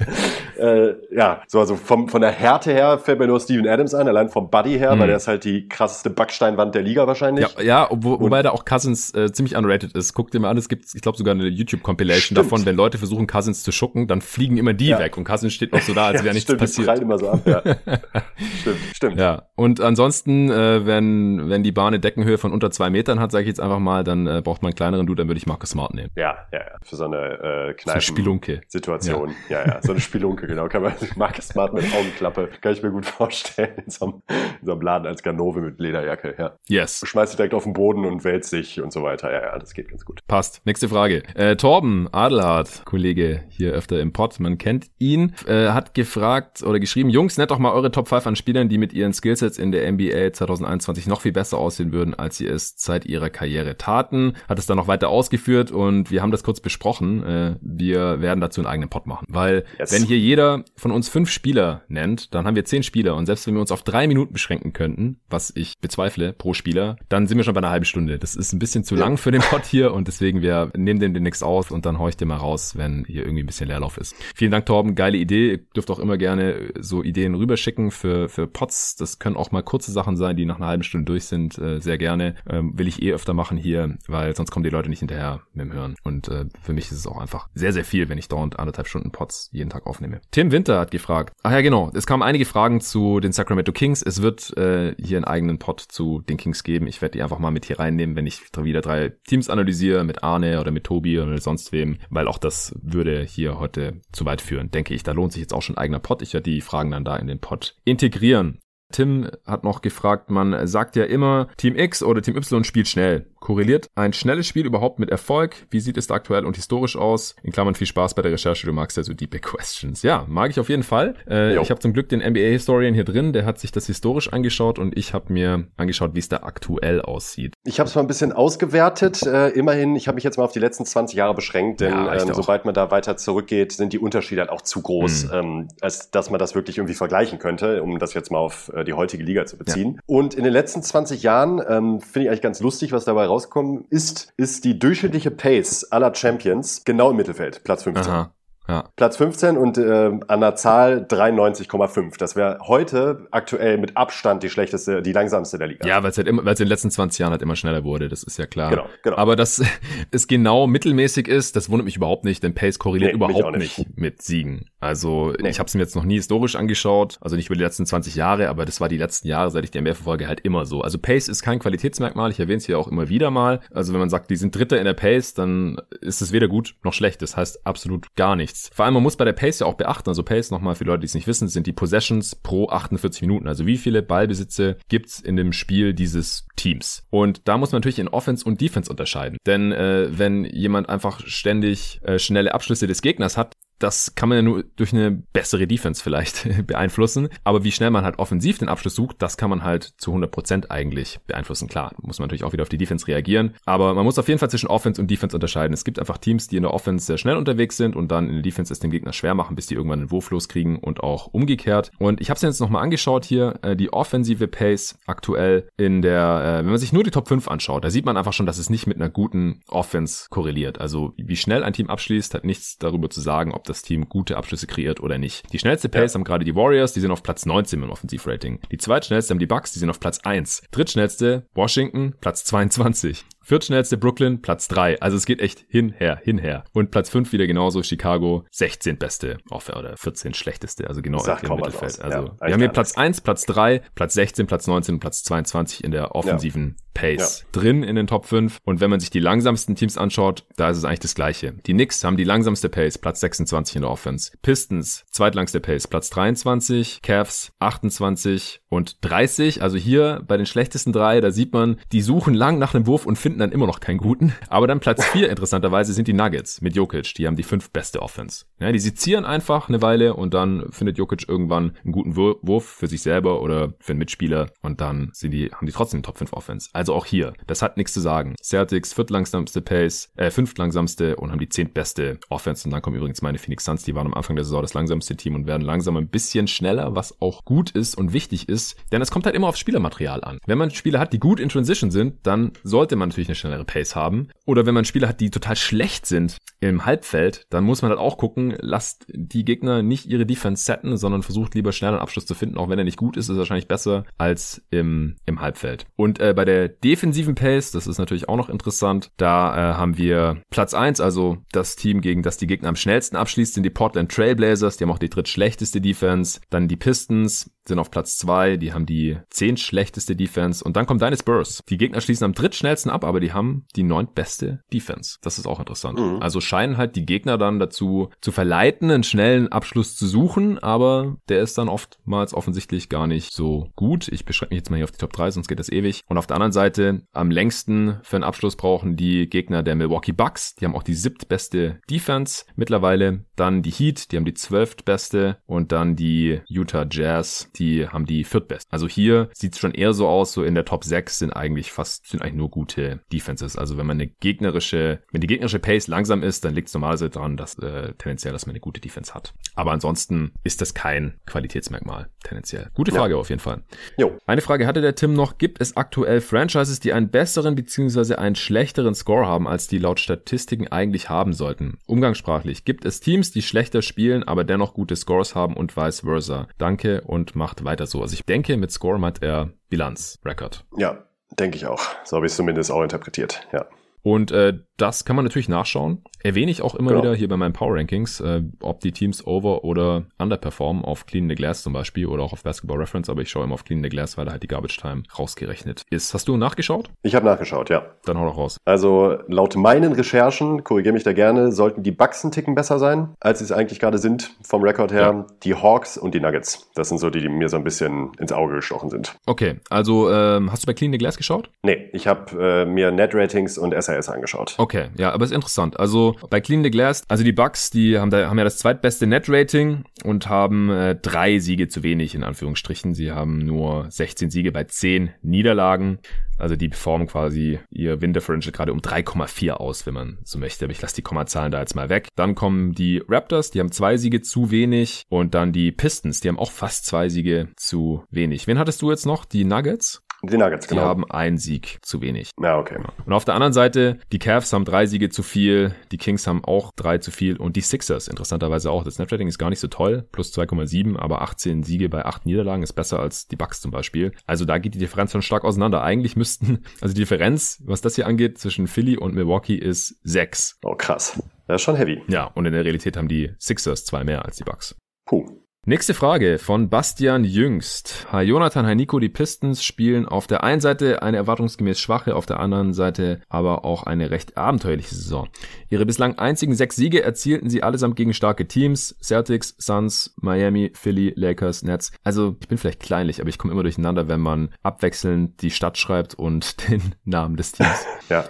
äh, ja, so also vom, von der Härte her fällt mir nur Steven Adams ein, allein vom Buddy her, mhm. weil der ist halt die krasseste Backsteinwand der Liga wahrscheinlich. Ja, ja wo, wobei da auch Cousins äh, ziemlich underrated ist. Guck dir mal an, es gibt, ich glaube sogar eine YouTube-Compilation davon, wenn Leute versuchen Cousins zu schucken, dann fliegen immer die weg und Cousins steht noch so da, als wäre nichts stimmt, passiert. Die immer so ab, ja. stimmt, stimmt. Ja, und ansonsten, äh, wenn, wenn die Bahn in Deckenhöhe von unter zwei Meter Hintern hat, sage ich jetzt einfach mal, dann äh, braucht man einen kleineren Dude, dann würde ich Marcus Smart nehmen. Ja, ja, ja. Für so eine äh, Kneipen so Spelunke. Situation. Ja. ja, ja. So eine Spelunke, genau. Kann man Marcus Smart mit Augenklappe, kann ich mir gut vorstellen. In so einem, in so einem Laden als Ganove mit Lederjacke, ja. Yes. Du schmeißt dich direkt auf den Boden und wälzt dich und so weiter. Ja, ja, das geht ganz gut. Passt. Nächste Frage. Äh, Torben Adelhardt, Kollege hier öfter im Pod, man kennt ihn, äh, hat gefragt oder geschrieben, Jungs, nennt doch mal eure Top 5 an Spielern, die mit ihren Skillsets in der NBA 2021 noch viel besser aussehen würden, als sie es seit ihrer Karriere taten. Hat es dann noch weiter ausgeführt und wir haben das kurz besprochen. Äh, wir werden dazu einen eigenen Pod machen, weil yes. wenn hier jeder von uns fünf Spieler nennt, dann haben wir zehn Spieler und selbst wenn wir uns auf drei Minuten beschränken könnten, was ich bezweifle pro Spieler, dann sind wir schon bei einer halben Stunde. Das ist ein bisschen zu lang für den Pod hier und deswegen wir nehmen den demnächst aus und dann ich den mal raus, wenn hier irgendwie ein bisschen Leerlauf ist. Vielen Dank, Torben. Geile Idee. Ihr dürft auch immer gerne so Ideen rüberschicken für, für Pods. Das können auch mal kurze Sachen sein, die nach einer halben Stunde durch sind. Äh, sehr gerne. Ähm, will ich eh öfter machen hier, weil sonst kommen die Leute nicht hinterher mit dem Hören. Und äh, für mich ist es auch einfach sehr, sehr viel, wenn ich dauernd anderthalb Stunden Pods jeden Tag aufnehme. Tim Winter hat gefragt. Ach ja, genau. Es kamen einige Fragen zu den Sacramento Kings. Es wird äh, hier einen eigenen Pod zu den Kings geben. Ich werde die einfach mal mit hier reinnehmen, wenn ich wieder drei Teams analysiere, mit Arne oder mit Tobi oder sonst wem, weil auch das würde hier heute zu weit führen, denke ich. Da lohnt sich jetzt auch schon ein eigener Pod. Ich werde die Fragen dann da in den Pod integrieren. Tim hat noch gefragt, man sagt ja immer, Team X oder Team Y spielt schnell. Korreliert ein schnelles Spiel überhaupt mit Erfolg? Wie sieht es da aktuell und historisch aus? In Klammern viel Spaß bei der Recherche, du magst ja so deep questions. Ja, mag ich auf jeden Fall. Äh, ich habe zum Glück den NBA-Historian hier drin, der hat sich das historisch angeschaut und ich habe mir angeschaut, wie es da aktuell aussieht. Ich habe es mal ein bisschen ausgewertet. Äh, immerhin, ich habe mich jetzt mal auf die letzten 20 Jahre beschränkt, denn ja, ähm, sobald man da weiter zurückgeht, sind die Unterschiede halt auch zu groß, mhm. ähm, als dass man das wirklich irgendwie vergleichen könnte, um das jetzt mal auf äh, die heutige Liga zu beziehen. Ja. Und in den letzten 20 Jahren ähm, finde ich eigentlich ganz lustig, was dabei rausgekommen ist, ist die durchschnittliche Pace aller Champions genau im Mittelfeld, Platz 15. Aha. Ja. Platz 15 und äh, an der Zahl 93,5. Das wäre heute aktuell mit Abstand die schlechteste, die langsamste der Liga. Ja, weil es halt immer, weil es in den letzten 20 Jahren halt immer schneller wurde, das ist ja klar. Genau, genau. Aber dass es genau mittelmäßig ist, das wundert mich überhaupt nicht, denn Pace korreliert nee, überhaupt nicht. nicht. mit Siegen. Also nee. ich habe es mir jetzt noch nie historisch angeschaut, also nicht über die letzten 20 Jahre, aber das war die letzten Jahre, seit ich die NBA verfolge, halt immer so. Also Pace ist kein Qualitätsmerkmal, ich erwähne es hier auch immer wieder mal. Also wenn man sagt, die sind Dritter in der Pace, dann ist es weder gut noch schlecht. Das heißt absolut gar nichts. Vor allem, man muss bei der der Pace ja auch beachten. Also Pace nochmal für Leute, die es nicht wissen, sind die Possessions pro 48 Minuten. Also wie viele Ballbesitze gibt's in dem Spiel dieses Teams? Und da muss man natürlich in Offense und Defense unterscheiden. Denn äh, wenn jemand einfach ständig äh, schnelle Abschlüsse des Gegners hat, das kann man ja nur durch eine bessere Defense vielleicht beeinflussen. Aber wie schnell man halt offensiv den Abschluss sucht, das kann man halt zu 100% eigentlich beeinflussen. Klar, muss man natürlich auch wieder auf die Defense reagieren. Aber man muss auf jeden Fall zwischen Offense und Defense unterscheiden. Es gibt einfach Teams, die in der Offense sehr schnell unterwegs sind und dann in der Defense es dem Gegner schwer machen, bis die irgendwann den Wurf loskriegen und auch umgekehrt. Und ich habe es jetzt nochmal angeschaut hier, äh, die offensive Pace aktuell in der, äh, wenn man sich nur die Top 5 anschaut, da sieht man einfach schon, dass es nicht mit einer guten Offense korreliert. Also wie schnell ein Team abschließt, hat nichts darüber zu sagen, ob das das Team gute Abschlüsse kreiert oder nicht. Die schnellste Pace ja. haben gerade die Warriors, die sind auf Platz 19 im Offensivrating. Die zweitschnellste haben die Bucks, die sind auf Platz 1. Drittschnellste Washington, Platz 22. Viertschnellste Brooklyn, Platz 3. Also es geht echt hinher, hinher. Und Platz 5 wieder genauso, Chicago, 16 beste oder 14 schlechteste, also genau im Mittelfeld. Also ja, wir haben hier Platz 1, Platz 3, Platz 16, Platz 19 und Platz 22 in der offensiven ja. Pace ja. drin in den Top 5. Und wenn man sich die langsamsten Teams anschaut, da ist es eigentlich das gleiche. Die Knicks haben die langsamste Pace, Platz 26 in der Offense. Pistons, zweitlangste Pace, Platz 23. Cavs, 28 und 30. Also hier bei den schlechtesten drei, da sieht man, die suchen lang nach einem Wurf und finden finden dann immer noch keinen guten. Aber dann Platz 4 interessanterweise sind die Nuggets mit Jokic. Die haben die fünf beste Offense. Ja, die sezieren einfach eine Weile und dann findet Jokic irgendwann einen guten Wurf für sich selber oder für einen Mitspieler und dann sind die, haben die trotzdem Top 5 Offense. Also auch hier, das hat nichts zu sagen. Celtics viertlangsamste Pace, äh, fünftlangsamste und haben die zehntbeste Offense. Und dann kommen übrigens meine Phoenix Suns, die waren am Anfang der Saison das langsamste Team und werden langsam ein bisschen schneller, was auch gut ist und wichtig ist. Denn es kommt halt immer aufs Spielermaterial an. Wenn man Spieler hat, die gut in Transition sind, dann sollte man natürlich natürlich eine schnellere Pace haben. Oder wenn man Spieler hat, die total schlecht sind im Halbfeld, dann muss man halt auch gucken, lasst die Gegner nicht ihre Defense setten, sondern versucht lieber schnell einen Abschluss zu finden. Auch wenn er nicht gut ist, ist wahrscheinlich besser als im, im Halbfeld. Und äh, bei der defensiven Pace, das ist natürlich auch noch interessant, da äh, haben wir Platz eins, also das Team, gegen das die Gegner am schnellsten abschließt, sind die Portland Trailblazers, die haben auch die drittschlechteste Defense. Dann die Pistons, sind auf Platz zwei, die haben die zehn schlechteste Defense und dann kommt deine Spurs. Die Gegner schließen am drittschnellsten ab, aber die haben die neuntbeste Defense. Das ist auch interessant. Mhm. Also scheinen halt die Gegner dann dazu zu verleiten, einen schnellen Abschluss zu suchen, aber der ist dann oftmals offensichtlich gar nicht so gut. Ich beschränke mich jetzt mal hier auf die Top 3, sonst geht das ewig. Und auf der anderen Seite, am längsten für einen Abschluss brauchen die Gegner der Milwaukee Bucks. Die haben auch die siebtbeste Defense mittlerweile. Dann die Heat, die haben die zwölftbeste und dann die Utah Jazz, die haben die viertbest. Also hier sieht es schon eher so aus, so in der Top 6 sind eigentlich fast, sind eigentlich nur gute Defenses. Also wenn man eine gegnerische, wenn die gegnerische Pace langsam ist, dann liegt es normalerweise daran, dass äh, tendenziell, dass man eine gute Defense hat. Aber ansonsten ist das kein Qualitätsmerkmal, tendenziell. Gute Frage ja. auf jeden Fall. Jo. Eine Frage hatte der Tim noch. Gibt es aktuell Franchises, die einen besseren bzw. einen schlechteren Score haben, als die laut Statistiken eigentlich haben sollten? Umgangssprachlich. Gibt es Teams, die schlechter spielen, aber dennoch gute Scores haben und vice versa? Danke und macht weiter so. Also ich denke, mit Score meint er Bilanz, Record. Ja, denke ich auch. So habe ich es zumindest auch interpretiert, ja. Und äh, das kann man natürlich nachschauen. Erwähne ich auch immer genau. wieder hier bei meinen Power Rankings, äh, ob die Teams over oder underperformen auf Clean the Glass zum Beispiel oder auch auf Basketball Reference, aber ich schaue immer auf Clean the Glass, weil da halt die Garbage Time rausgerechnet ist. Hast du nachgeschaut? Ich habe nachgeschaut, ja. Dann hau doch raus. Also laut meinen Recherchen, korrigiere mich da gerne, sollten die Bucks einen Ticken besser sein, als sie es eigentlich gerade sind vom Rekord her. Ja. Die Hawks und die Nuggets. Das sind so die, die mir so ein bisschen ins Auge gestochen sind. Okay, also ähm, hast du bei Clean the Glass geschaut? Nee, ich habe äh, mir Net Ratings und SAS angeschaut. Okay. Okay, ja, aber ist interessant. Also bei Clean the Glass, also die Bucks, die haben da haben ja das zweitbeste Net-Rating und haben äh, drei Siege zu wenig in Anführungsstrichen. Sie haben nur 16 Siege bei 10 Niederlagen. Also die performen quasi ihr Win Differential gerade um 3,4 aus, wenn man so möchte. Aber ich lasse die Kommazahlen da jetzt mal weg. Dann kommen die Raptors, die haben zwei Siege zu wenig. Und dann die Pistons, die haben auch fast zwei Siege zu wenig. Wen hattest du jetzt noch? Die Nuggets? Die Nuggets, genau. Die haben einen Sieg zu wenig. Ja, okay. Und auf der anderen Seite, die Cavs haben drei Siege zu viel, die Kings haben auch drei zu viel und die Sixers interessanterweise auch. Das Snapchatting ist gar nicht so toll, plus 2,7, aber 18 Siege bei 8 Niederlagen ist besser als die Bucks zum Beispiel. Also da geht die Differenz schon stark auseinander. Eigentlich müssten, also die Differenz, was das hier angeht, zwischen Philly und Milwaukee ist 6. Oh, krass. Das ist schon heavy. Ja, und in der Realität haben die Sixers zwei mehr als die Bucks. Puh. Nächste Frage von Bastian Jüngst. Hi Jonathan, hi Nico, die Pistons spielen auf der einen Seite eine erwartungsgemäß schwache, auf der anderen Seite aber auch eine recht abenteuerliche Saison. Ihre bislang einzigen sechs Siege erzielten sie allesamt gegen starke Teams. Celtics, Suns, Miami, Philly, Lakers, Nets. Also ich bin vielleicht kleinlich, aber ich komme immer durcheinander, wenn man abwechselnd die Stadt schreibt und den Namen des Teams. ja.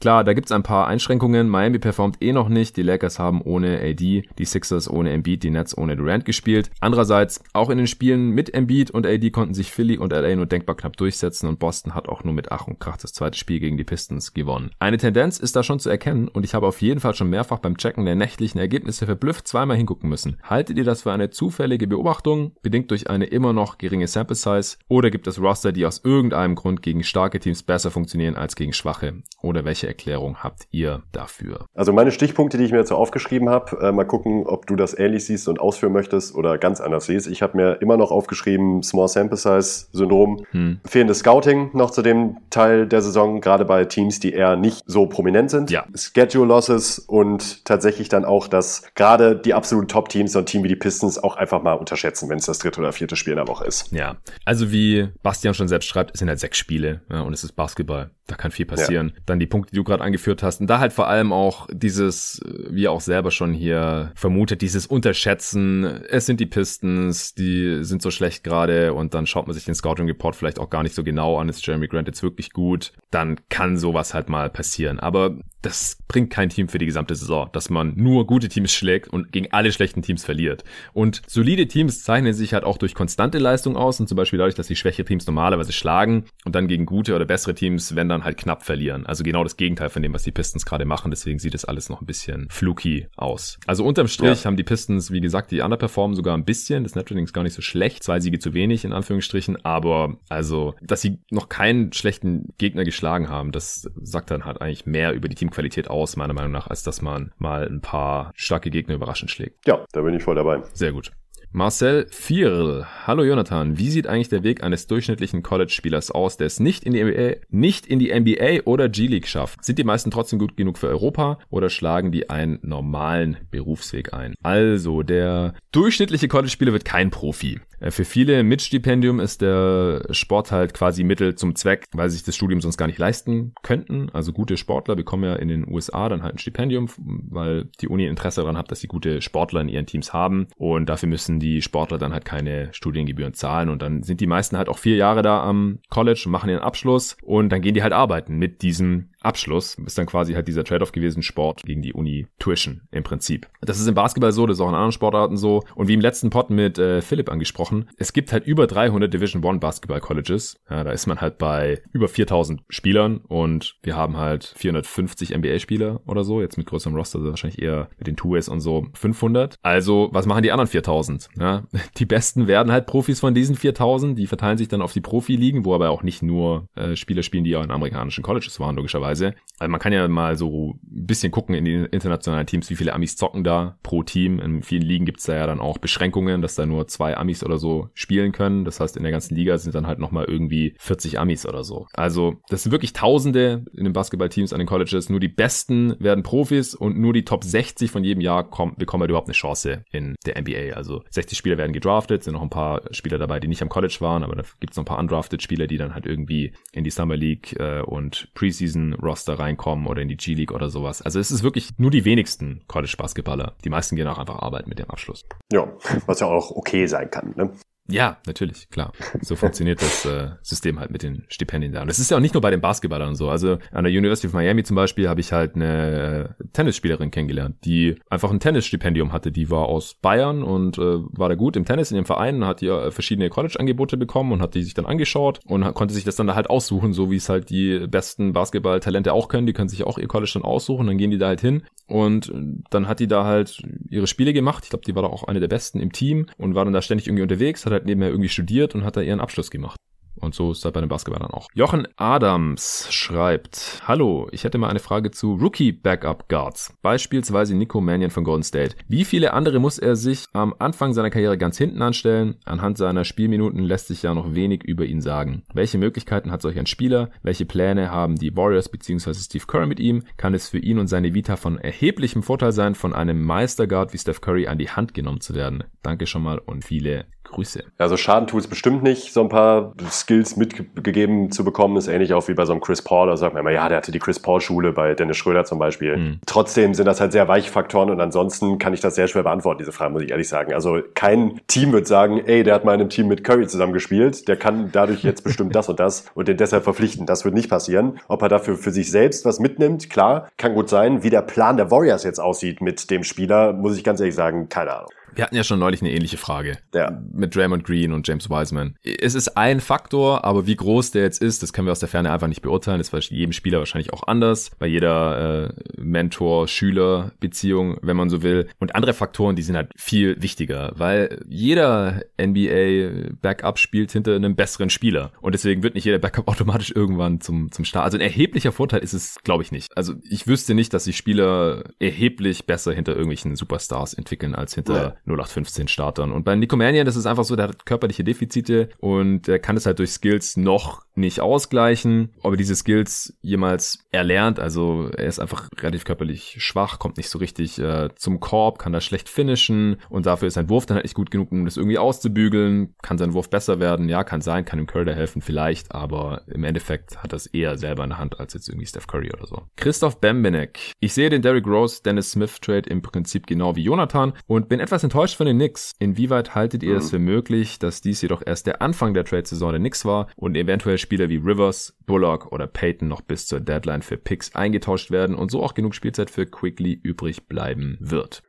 Klar, da gibt's ein paar Einschränkungen. Miami performt eh noch nicht. Die Lakers haben ohne AD, die Sixers ohne Embiid, die Nets ohne Durant gespielt. Andererseits, auch in den Spielen mit Embiid und AD konnten sich Philly und LA nur denkbar knapp durchsetzen und Boston hat auch nur mit Ach und Krach das zweite Spiel gegen die Pistons gewonnen. Eine Tendenz ist da schon zu erkennen und ich habe auf jeden Fall schon mehrfach beim Checken der nächtlichen Ergebnisse verblüfft zweimal hingucken müssen. Haltet ihr das für eine zufällige Beobachtung, bedingt durch eine immer noch geringe Sample Size, oder gibt es Roster, die aus irgendeinem Grund gegen starke Teams besser funktionieren als gegen schwache? Oder welche Erklärung habt ihr dafür? Also meine Stichpunkte, die ich mir dazu aufgeschrieben habe, äh, mal gucken, ob du das ähnlich siehst und ausführen möchtest oder ganz anders siehst. Ich habe mir immer noch aufgeschrieben, Small Sample Size Syndrom, hm. fehlendes Scouting noch zu dem Teil der Saison, gerade bei Teams, die eher nicht so prominent sind. Ja. Schedule Losses und tatsächlich dann auch, dass gerade die absoluten Top-Teams, so ein Team wie die Pistons, auch einfach mal unterschätzen, wenn es das dritte oder vierte Spiel in der Woche ist. Ja, also wie Bastian schon selbst schreibt, es sind halt sechs Spiele ja, und es ist Basketball. Da kann viel passieren. Ja. Dann die Punkte, die du gerade angeführt hast. Und da halt vor allem auch dieses, wie er auch selber schon hier vermutet, dieses Unterschätzen. Es sind die Pistons, die sind so schlecht gerade und dann schaut man sich den Scouting Report vielleicht auch gar nicht so genau an. Ist Jeremy Grant jetzt wirklich gut? Dann kann sowas halt mal passieren. Aber das bringt kein Team für die gesamte Saison, dass man nur gute Teams schlägt und gegen alle schlechten Teams verliert. Und solide Teams zeichnen sich halt auch durch konstante Leistung aus und zum Beispiel dadurch, dass sie schwächere Teams normalerweise schlagen und dann gegen gute oder bessere Teams, wenn dann halt knapp verlieren. Also genau das Gegenteil Gegenteil von dem, was die Pistons gerade machen. Deswegen sieht es alles noch ein bisschen fluky aus. Also unterm Strich ja. haben die Pistons, wie gesagt, die underperformen sogar ein bisschen. Das Net ist gar nicht so schlecht. Zwei Siege zu wenig, in Anführungsstrichen. Aber also, dass sie noch keinen schlechten Gegner geschlagen haben, das sagt dann halt eigentlich mehr über die Teamqualität aus, meiner Meinung nach, als dass man mal ein paar starke Gegner überraschend schlägt. Ja, da bin ich voll dabei. Sehr gut. Marcel Vierl. Hallo Jonathan. Wie sieht eigentlich der Weg eines durchschnittlichen College-Spielers aus, der es nicht in die NBA, nicht in die NBA oder G-League schafft? Sind die meisten trotzdem gut genug für Europa oder schlagen die einen normalen Berufsweg ein? Also, der durchschnittliche College-Spieler wird kein Profi. Äh, für viele mit Stipendium ist der Sport halt quasi Mittel zum Zweck, weil sie sich das Studium sonst gar nicht leisten könnten. Also gute Sportler bekommen ja in den USA dann halt ein Stipendium, weil die Uni Interesse daran hat, dass sie gute Sportler in ihren Teams haben und dafür müssen die Sportler dann halt keine Studiengebühren zahlen. Und dann sind die meisten halt auch vier Jahre da am College und machen ihren Abschluss. Und dann gehen die halt arbeiten mit diesem Abschluss ist dann quasi halt dieser Trade-off gewesen, Sport gegen die Uni Tuition im Prinzip. Das ist im Basketball so, das ist auch in anderen Sportarten so. Und wie im letzten Pod mit äh, Philipp angesprochen, es gibt halt über 300 Division One Basketball Colleges. Ja, da ist man halt bei über 4000 Spielern und wir haben halt 450 NBA-Spieler oder so. Jetzt mit größerem Roster, also wahrscheinlich eher mit den Two-Ways und so 500. Also, was machen die anderen 4000? Ja, die Besten werden halt Profis von diesen 4000. Die verteilen sich dann auf die Profi-Ligen, wo aber auch nicht nur äh, Spieler spielen, die auch in amerikanischen Colleges waren, logischerweise teilweise. Also man kann ja mal so ein bisschen gucken in den internationalen Teams, wie viele Amis zocken da pro Team. In vielen Ligen gibt's da ja dann auch Beschränkungen, dass da nur zwei Amis oder so spielen können. Das heißt, in der ganzen Liga sind dann halt nochmal irgendwie 40 Amis oder so. Also das sind wirklich Tausende in den Basketballteams an den Colleges. Nur die Besten werden Profis und nur die Top 60 von jedem Jahr kommen, bekommen halt überhaupt eine Chance in der NBA. Also 60 Spieler werden gedraftet, sind noch ein paar Spieler dabei, die nicht am College waren, aber da gibt's noch ein paar undrafted Spieler, die dann halt irgendwie in die Summer League äh, und Preseason Roster reinkommen oder in die G-League oder sowas. Also es ist wirklich nur die wenigsten College-Basketballer. Die meisten gehen auch einfach arbeiten mit dem Abschluss. Ja, was ja auch okay sein kann. Ne? Ja, natürlich, klar. So funktioniert das äh, System halt mit den Stipendien da. Und das ist ja auch nicht nur bei den Basketballern so. Also an der University of Miami zum Beispiel habe ich halt eine äh, Tennisspielerin kennengelernt, die einfach ein Tennisstipendium hatte. Die war aus Bayern und äh, war da gut im Tennis in ihrem Verein, hat ihr verschiedene College-Angebote bekommen und hat die sich dann angeschaut und konnte sich das dann da halt aussuchen, so wie es halt die besten Basketball-Talente auch können. Die können sich auch ihr College dann aussuchen, dann gehen die da halt hin und dann hat die da halt ihre Spiele gemacht. Ich glaube, die war da auch eine der besten im Team und war dann da ständig irgendwie unterwegs, hat halt nebenher irgendwie studiert und hat da ihren Abschluss gemacht. Und so ist das bei den Basketballern auch. Jochen Adams schreibt, Hallo, ich hätte mal eine Frage zu Rookie Backup Guards. Beispielsweise Nico Mannion von Golden State. Wie viele andere muss er sich am Anfang seiner Karriere ganz hinten anstellen? Anhand seiner Spielminuten lässt sich ja noch wenig über ihn sagen. Welche Möglichkeiten hat solch ein Spieler? Welche Pläne haben die Warriors bzw. Steve Curry mit ihm? Kann es für ihn und seine Vita von erheblichem Vorteil sein, von einem Meisterguard wie Steph Curry an die Hand genommen zu werden? Danke schon mal und viele Grüße. Also Schaden tut es bestimmt nicht, so ein paar Skills mitgegeben zu bekommen, ist ähnlich auch wie bei so einem Chris Paul. Da sagt man immer, ja, der hatte die Chris Paul-Schule bei Dennis Schröder zum Beispiel. Mhm. Trotzdem sind das halt sehr weiche Faktoren und ansonsten kann ich das sehr schwer beantworten, diese Frage, muss ich ehrlich sagen. Also kein Team wird sagen, ey, der hat mal in einem Team mit Curry zusammengespielt, der kann dadurch jetzt bestimmt das und das und den deshalb verpflichten. Das wird nicht passieren. Ob er dafür für sich selbst was mitnimmt, klar, kann gut sein. Wie der Plan der Warriors jetzt aussieht mit dem Spieler, muss ich ganz ehrlich sagen, keine Ahnung. Wir hatten ja schon neulich eine ähnliche Frage. Ja. Mit Draymond Green und James Wiseman. Es ist ein Faktor, aber wie groß der jetzt ist, das können wir aus der Ferne einfach nicht beurteilen. Das ist bei jedem Spieler wahrscheinlich auch anders. Bei jeder äh, Mentor-Schüler-Beziehung, wenn man so will. Und andere Faktoren, die sind halt viel wichtiger, weil jeder NBA-Backup spielt hinter einem besseren Spieler. Und deswegen wird nicht jeder Backup automatisch irgendwann zum, zum Start. Also ein erheblicher Vorteil ist es, glaube ich, nicht. Also ich wüsste nicht, dass sich Spieler erheblich besser hinter irgendwelchen Superstars entwickeln als hinter ja 0815 Startern. Und bei Nico Mannion, das ist einfach so, der hat körperliche Defizite und der kann es halt durch Skills noch nicht ausgleichen. Ob er diese Skills jemals erlernt, also er ist einfach relativ körperlich schwach, kommt nicht so richtig äh, zum Korb, kann da schlecht finishen und dafür ist sein Wurf dann halt nicht gut genug, um das irgendwie auszubügeln. Kann sein Wurf besser werden? Ja, kann sein, kann ihm Curry da helfen vielleicht, aber im Endeffekt hat das eher selber in der Hand als jetzt irgendwie Steph Curry oder so. Christoph Bembenek. Ich sehe den Derrick Rose, Dennis Smith Trade im Prinzip genau wie Jonathan und bin etwas enttäuscht von den Knicks. Inwieweit haltet ihr mhm. es für möglich, dass dies jedoch erst der Anfang der Trade-Saison der Knicks war und eventuell Spieler wie Rivers, Bullock oder Peyton noch bis zur Deadline für Picks eingetauscht werden und so auch genug Spielzeit für Quickly übrig bleiben wird?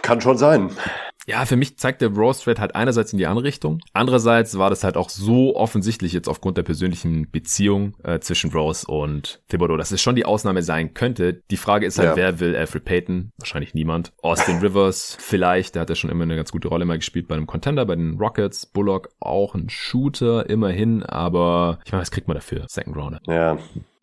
Kann schon sein. Ja, für mich zeigt der Rose Trade halt einerseits in die andere Richtung. Andererseits war das halt auch so offensichtlich jetzt aufgrund der persönlichen Beziehung äh, zwischen Rose und Thibodeau, dass es schon die Ausnahme sein könnte. Die Frage ist halt, ja. wer will Alfred Payton? Wahrscheinlich niemand. Austin Rivers vielleicht, der hat ja schon immer eine ganz gute Rolle mal gespielt bei einem Contender, bei den Rockets. Bullock auch ein Shooter, immerhin, aber ich meine, was kriegt man dafür? Second Rounder. Ja.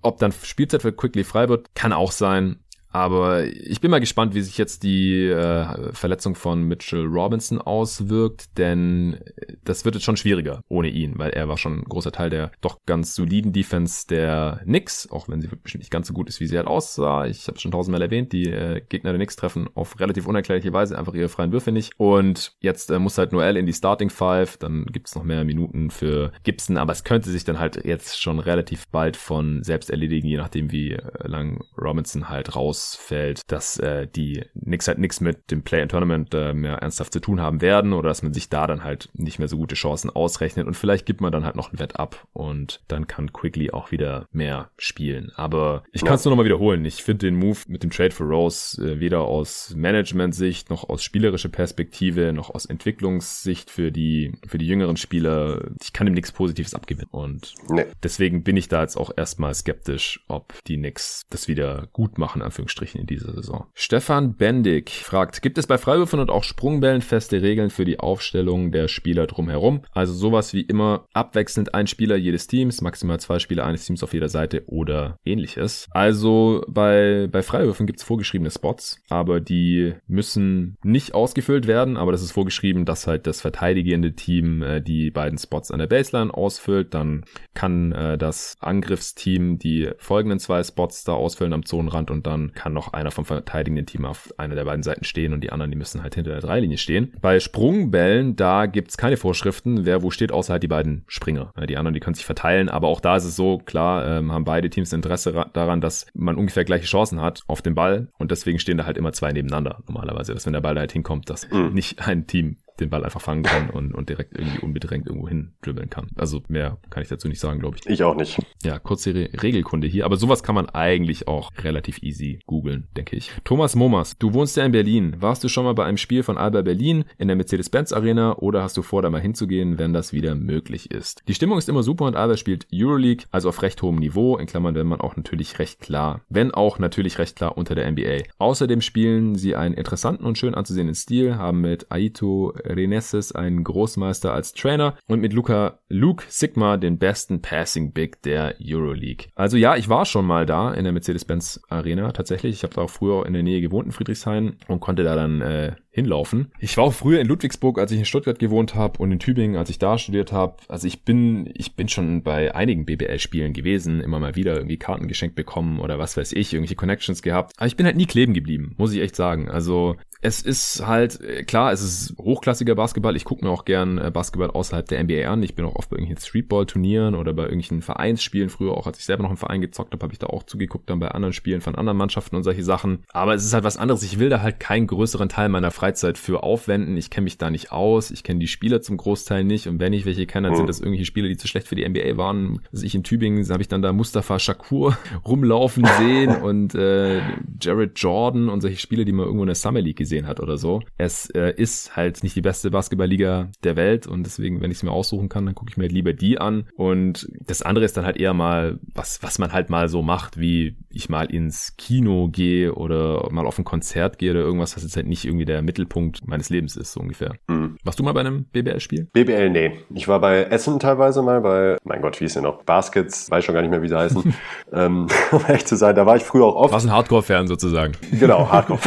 Ob dann Spielzeit für Quickly frei wird, kann auch sein. Aber ich bin mal gespannt, wie sich jetzt die äh, Verletzung von Mitchell Robinson auswirkt, denn das wird jetzt schon schwieriger ohne ihn, weil er war schon ein großer Teil der doch ganz soliden Defense der Knicks, auch wenn sie bestimmt nicht ganz so gut ist, wie sie halt aussah. Ich habe schon tausendmal erwähnt, die äh, Gegner der Knicks treffen auf relativ unerklärliche Weise einfach ihre freien Würfe nicht. Und jetzt äh, muss halt Noel in die Starting Five, dann gibt's noch mehr Minuten für Gibson, aber es könnte sich dann halt jetzt schon relativ bald von selbst erledigen, je nachdem wie äh, lang Robinson halt raus ausfällt, dass äh, die nix halt nichts mit dem Play-in-Tournament äh, mehr ernsthaft zu tun haben werden oder dass man sich da dann halt nicht mehr so gute Chancen ausrechnet und vielleicht gibt man dann halt noch ein Wett ab und dann kann Quickly auch wieder mehr spielen. Aber ich kann es nur nochmal wiederholen. Ich finde den Move mit dem Trade for Rose äh, weder aus Management-Sicht noch aus spielerischer Perspektive noch aus Entwicklungssicht für die für die jüngeren Spieler. Ich kann ihm nichts Positives abgewinnen und nee. deswegen bin ich da jetzt auch erstmal skeptisch, ob die Knicks das wieder gut machen, Anführungsstrichen Anführungsstrichen in dieser Saison. Stefan Bendig fragt, gibt es bei Freiwürfen und auch Sprungbällen feste Regeln für die Aufstellung der Spieler drumherum? Also sowas wie immer abwechselnd ein Spieler jedes Teams, maximal zwei Spieler eines Teams auf jeder Seite oder ähnliches. Also bei, bei Freiwürfen gibt es vorgeschriebene Spots, aber die müssen nicht ausgefüllt werden, aber das ist vorgeschrieben, dass halt das verteidigende Team äh, die beiden Spots an der Baseline ausfüllt, dann kann äh, das Angriffsteam die folgenden zwei Spots da ausfüllen am Zonenrand und dann kann noch einer vom verteidigenden Team auf einer der beiden Seiten stehen und die anderen, die müssen halt hinter der Dreilinie stehen. Bei Sprungbällen, da gibt's keine Vorschriften, wer wo steht, außer halt die beiden Springer. Die anderen, die können sich verteilen, aber auch da ist es so, klar, ähm, haben beide Teams Interesse daran, dass man ungefähr gleiche Chancen hat auf den Ball und deswegen stehen da halt immer zwei nebeneinander normalerweise, dass wenn der Ball da halt hinkommt, dass mhm. nicht ein Team den Ball einfach fangen kann und, und direkt irgendwie unbedrängt irgendwo hin dribbeln kann. Also mehr kann ich dazu nicht sagen, glaube ich. Ich auch nicht. Ja, kurze Re Regelkunde hier. Aber sowas kann man eigentlich auch relativ easy googeln, denke ich. Thomas Momas, du wohnst ja in Berlin. Warst du schon mal bei einem Spiel von Alba Berlin in der Mercedes-Benz Arena oder hast du vor, da mal hinzugehen, wenn das wieder möglich ist? Die Stimmung ist immer super und Alba spielt Euroleague, also auf recht hohem Niveau, in Klammern wenn man auch natürlich recht klar, wenn auch natürlich recht klar unter der NBA. Außerdem spielen sie einen interessanten und schön anzusehenden Stil, haben mit Aito Renesses einen Großmeister als Trainer und mit Luca Luke Sigma den besten Passing Big der Euroleague. Also ja, ich war schon mal da in der Mercedes-Benz Arena tatsächlich. Ich habe da auch früher in der Nähe gewohnt in Friedrichshain und konnte da dann äh, hinlaufen. Ich war auch früher in Ludwigsburg, als ich in Stuttgart gewohnt habe und in Tübingen, als ich da studiert habe. Also ich bin, ich bin schon bei einigen BBL-Spielen gewesen, immer mal wieder irgendwie Karten geschenkt bekommen oder was weiß ich, irgendwelche Connections gehabt. Aber ich bin halt nie kleben geblieben, muss ich echt sagen. Also es ist halt, äh, klar, es ist hochklassiger Basketball. Ich gucke mir auch gern äh, Basketball außerhalb der NBA an. Ich bin auch oft bei irgendwelchen Streetball-Turnieren oder bei irgendwelchen Vereinsspielen. Früher auch, als ich selber noch im Verein gezockt habe, habe ich da auch zugeguckt, dann bei anderen Spielen von anderen Mannschaften und solche Sachen. Aber es ist halt was anderes. Ich will da halt keinen größeren Teil meiner Freizeit für aufwenden. Ich kenne mich da nicht aus. Ich kenne die Spieler zum Großteil nicht. Und wenn ich welche kenne, dann sind das irgendwelche Spieler, die zu schlecht für die NBA waren. Also ich in Tübingen habe ich dann da Mustafa Shakur rumlaufen sehen und äh, Jared Jordan und solche Spiele, die man irgendwo in der Summer League gesehen hat oder so. Es äh, ist halt nicht die beste Basketballliga der Welt und deswegen, wenn ich es mir aussuchen kann, dann gucke ich mir halt lieber die an. Und das andere ist dann halt eher mal, was, was man halt mal so macht, wie ich mal ins Kino gehe oder mal auf ein Konzert gehe oder irgendwas, was jetzt halt nicht irgendwie der Mittelpunkt meines Lebens ist, so ungefähr. Mhm. Warst du mal bei einem BBL-Spiel? BBL, nee. Ich war bei Essen teilweise mal, bei, mein Gott, wie ist denn noch? Baskets, weiß schon gar nicht mehr, wie sie heißen. ähm, um echt zu sein, da war ich früher auch oft. Warst ein Hardcore-Fan sozusagen. Genau, Hardcore.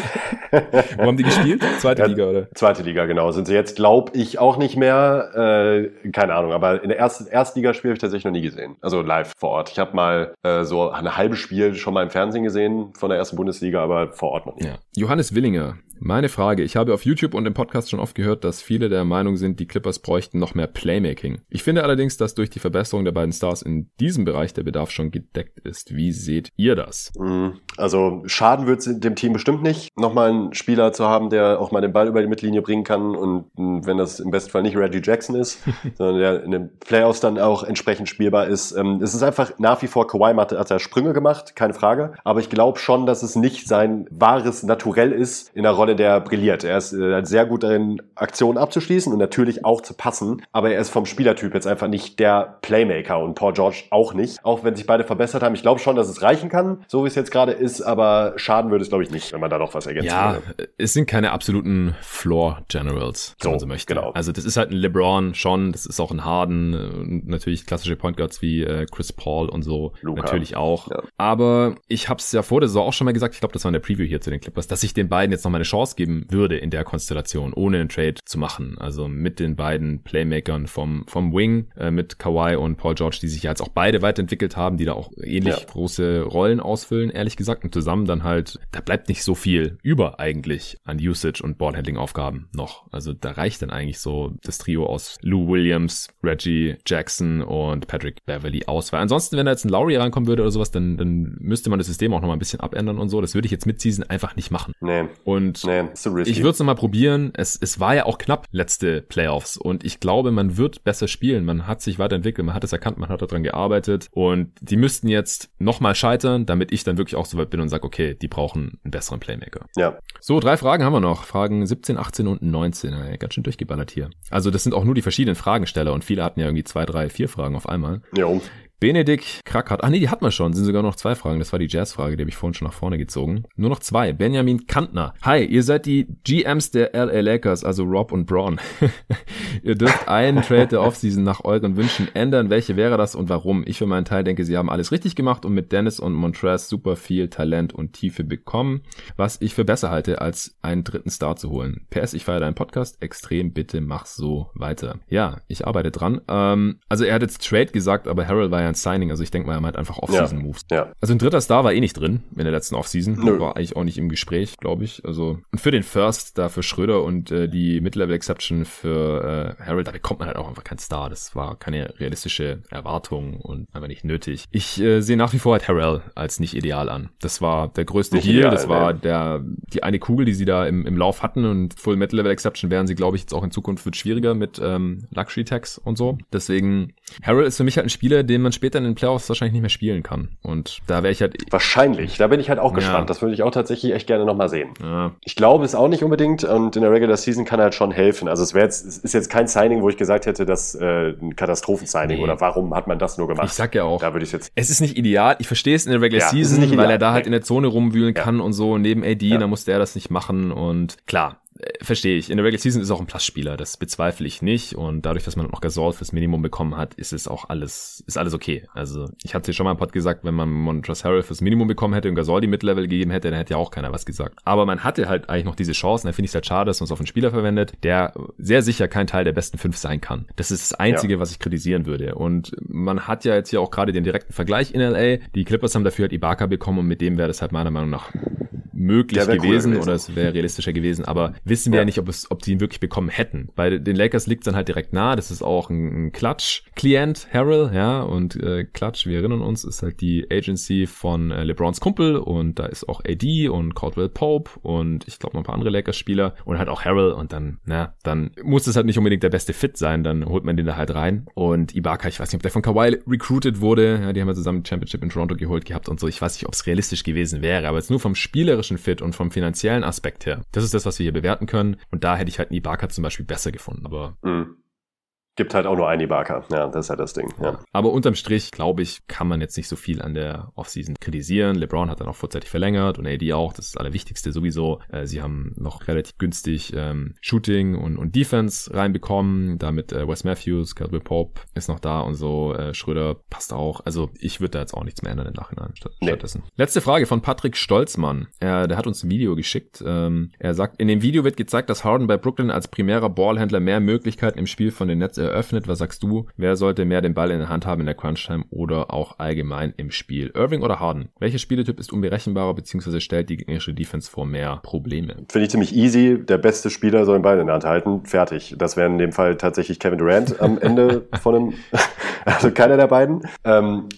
Die gespielt? Zweite ja, Liga, oder? Zweite Liga, genau. Sind sie jetzt, glaube ich, auch nicht mehr. Äh, keine Ahnung, aber in der ersten Erstligaspiel habe ich tatsächlich noch nie gesehen. Also live vor Ort. Ich habe mal äh, so ein halbes Spiel schon mal im Fernsehen gesehen von der ersten Bundesliga, aber vor Ort noch nicht. Ja. Johannes Willinger meine Frage. Ich habe auf YouTube und im Podcast schon oft gehört, dass viele der Meinung sind, die Clippers bräuchten noch mehr Playmaking. Ich finde allerdings, dass durch die Verbesserung der beiden Stars in diesem Bereich der Bedarf schon gedeckt ist. Wie seht ihr das? Mm, also schaden wird es dem Team bestimmt nicht, nochmal einen Spieler zu haben, der auch mal den Ball über die Mittellinie bringen kann und mm, wenn das im besten Fall nicht Reggie Jackson ist, sondern der in den Playoffs dann auch entsprechend spielbar ist. Ähm, es ist einfach nach wie vor, Kawhi hat, hat er Sprünge gemacht, keine Frage, aber ich glaube schon, dass es nicht sein wahres Naturell ist, in der Rolle Rolle, der brilliert. Er ist äh, sehr gut darin, Aktionen abzuschließen und natürlich auch zu passen, aber er ist vom Spielertyp jetzt einfach nicht der Playmaker und Paul George auch nicht. Auch wenn sich beide verbessert haben. Ich glaube schon, dass es reichen kann, so wie es jetzt gerade ist, aber schaden würde es, glaube ich, nicht, wenn man da noch was ergänzen ja, würde. es sind keine absoluten Floor Generals, wenn so, man so möchte. Genau. Also das ist halt ein LeBron schon, das ist auch ein Harden und natürlich klassische Point Guards wie äh, Chris Paul und so Luka. natürlich auch. Ja. Aber ich habe es ja vor der Saison auch schon mal gesagt, ich glaube, das war in der Preview hier zu den Clippers, dass ich den beiden jetzt noch mal eine Chance geben würde in der Konstellation, ohne einen Trade zu machen. Also mit den beiden Playmakern vom, vom Wing, äh, mit Kawhi und Paul George, die sich ja jetzt auch beide weiterentwickelt haben, die da auch ähnlich ja. große Rollen ausfüllen, ehrlich gesagt. Und zusammen dann halt, da bleibt nicht so viel über eigentlich an Usage und Ballhandling-Aufgaben noch. Also da reicht dann eigentlich so das Trio aus Lou Williams, Reggie Jackson und Patrick Beverly aus. Weil ansonsten, wenn da jetzt ein Lowry rankommen würde oder sowas, dann, dann müsste man das System auch noch mal ein bisschen abändern und so. Das würde ich jetzt mit Season einfach nicht machen. Nee. Und nee, so ich würde es nochmal probieren. Es, es war ja auch knapp letzte Playoffs und ich glaube, man wird besser spielen. Man hat sich weiterentwickelt, man hat es erkannt, man hat daran gearbeitet und die müssten jetzt nochmal scheitern, damit ich dann wirklich auch so weit bin und sage, okay, die brauchen einen besseren Playmaker. Ja. So, drei Fragen haben wir noch. Fragen 17, 18 und 19. Ja, ganz schön durchgeballert hier. Also das sind auch nur die verschiedenen Fragensteller und viele hatten ja irgendwie zwei, drei, vier Fragen auf einmal. Ja. Benedikt Krackhardt. Ach nee, die hat man schon. Sind sogar noch zwei Fragen. Das war die Jazzfrage, die habe ich vorhin schon nach vorne gezogen. Nur noch zwei. Benjamin Kantner. Hi, ihr seid die GMs der LA Lakers, also Rob und Braun. ihr dürft einen Trade der Offseason nach euren Wünschen ändern. Welche wäre das und warum? Ich für meinen Teil denke, sie haben alles richtig gemacht und mit Dennis und Montrez super viel Talent und Tiefe bekommen, was ich für besser halte, als einen dritten Star zu holen. PS, ich feiere deinen Podcast extrem. Bitte mach so weiter. Ja, ich arbeite dran. Ähm, also er hat jetzt Trade gesagt, aber Harold war ja ein Signing. Also ich denke mal, er meint einfach Off-Season-Moves. Ja, ja. Also ein dritter Star war eh nicht drin in der letzten Off-Season. War eigentlich auch nicht im Gespräch, glaube ich. Also und für den First da für Schröder und äh, die Mid-Level-Exception für äh, Harold, da bekommt man halt auch einfach keinen Star. Das war keine realistische Erwartung und einfach nicht nötig. Ich äh, sehe nach wie vor halt Harrell als nicht ideal an. Das war der größte nicht Heal. Ideal, das war ne? der die eine Kugel, die sie da im, im Lauf hatten und Full Mid-Level Exception werden sie, glaube ich, jetzt auch in Zukunft wird schwieriger mit ähm, Luxury Tax und so. Deswegen Harrell ist für mich halt ein Spieler, den man später in den Playoffs wahrscheinlich nicht mehr spielen kann. Und da wäre ich halt. Wahrscheinlich. Da bin ich halt auch gespannt. Ja. Das würde ich auch tatsächlich echt gerne nochmal sehen. Ja. Ich glaube es auch nicht unbedingt und in der Regular Season kann er halt schon helfen. Also es wäre jetzt, es ist jetzt kein Signing, wo ich gesagt hätte, das äh, ein Katastrophen-Signing nee. oder warum hat man das nur gemacht? Ich sag ja auch. Da würde ich jetzt. Es ist nicht ideal. Ich verstehe es in der Regular ja, Season, weil er da halt in der Zone rumwühlen kann und so neben AD, da musste er das nicht machen und klar, verstehe ich. In der Regular Season ist auch ein Plus-Spieler, das bezweifle ich nicht. Und dadurch, dass man noch Gasol fürs Minimum bekommen hat, ist es auch alles, ist alles okay. Also ich hatte schon mal im Pod gesagt, wenn man Montrezl Harrell fürs Minimum bekommen hätte und Gasol die Mid-Level gegeben hätte, dann hätte ja auch keiner was gesagt. Aber man hatte halt eigentlich noch diese Chancen. Da finde ich es halt schade, dass man es auf einen Spieler verwendet, der sehr sicher kein Teil der besten fünf sein kann. Das ist das Einzige, ja. was ich kritisieren würde. Und man hat ja jetzt hier auch gerade den direkten Vergleich in LA. Die Clippers haben dafür halt Ibaka bekommen und mit dem wäre das halt meiner Meinung nach möglich gewesen, gewesen, oder es wäre realistischer gewesen. Aber wissen wir ja, ja nicht, ob es ob die ihn wirklich bekommen hätten. Bei den Lakers liegt es dann halt direkt nah. Das ist auch ein, ein Klatsch-Klient, Harrell, ja, und äh, Klatsch, wir erinnern uns, ist halt die Agency von äh, LeBrons Kumpel und da ist auch AD und Caldwell Pope und ich glaube noch ein paar andere Lakers-Spieler und halt auch Harrell und dann, na, dann muss es halt nicht unbedingt der beste Fit sein, dann holt man den da halt rein. Und Ibaka, ich weiß nicht, ob der von Kawhi recruited wurde, ja, die haben ja zusammen die Championship in Toronto geholt gehabt und so. Ich weiß nicht, ob es realistisch gewesen wäre, aber jetzt nur vom spielerischen Fit und vom finanziellen Aspekt her. Das ist das, was wir hier bewerten können. Und da hätte ich halt Ibaka zum Beispiel besser gefunden. Aber mhm. Gibt halt auch nur einen Ibaka. Ja, das ist halt das Ding. Ja. Aber unterm Strich, glaube ich, kann man jetzt nicht so viel an der Offseason kritisieren. LeBron hat dann auch vorzeitig verlängert und AD auch. Das ist das Allerwichtigste sowieso. Äh, sie haben noch relativ günstig ähm, Shooting und, und Defense reinbekommen. Damit äh, Wes Matthews, Caldwell Pope ist noch da und so. Äh, Schröder passt auch. Also ich würde da jetzt auch nichts mehr ändern im Nachhinein statt, nee. stattdessen. Letzte Frage von Patrick Stolzmann. Er, der hat uns ein Video geschickt. Ähm, er sagt, in dem Video wird gezeigt, dass Harden bei Brooklyn als primärer Ballhändler mehr Möglichkeiten im Spiel von den Netz eröffnet. Was sagst du? Wer sollte mehr den Ball in der Hand haben in der Crunch-Time oder auch allgemein im Spiel? Irving oder Harden? Welcher Spieletyp ist unberechenbarer bzw. stellt die gegnerische Defense vor mehr Probleme? Finde ich ziemlich easy. Der beste Spieler soll den Ball in der Hand halten. Fertig. Das wäre in dem Fall tatsächlich Kevin Durant am Ende von einem, also keiner der beiden. Ähm,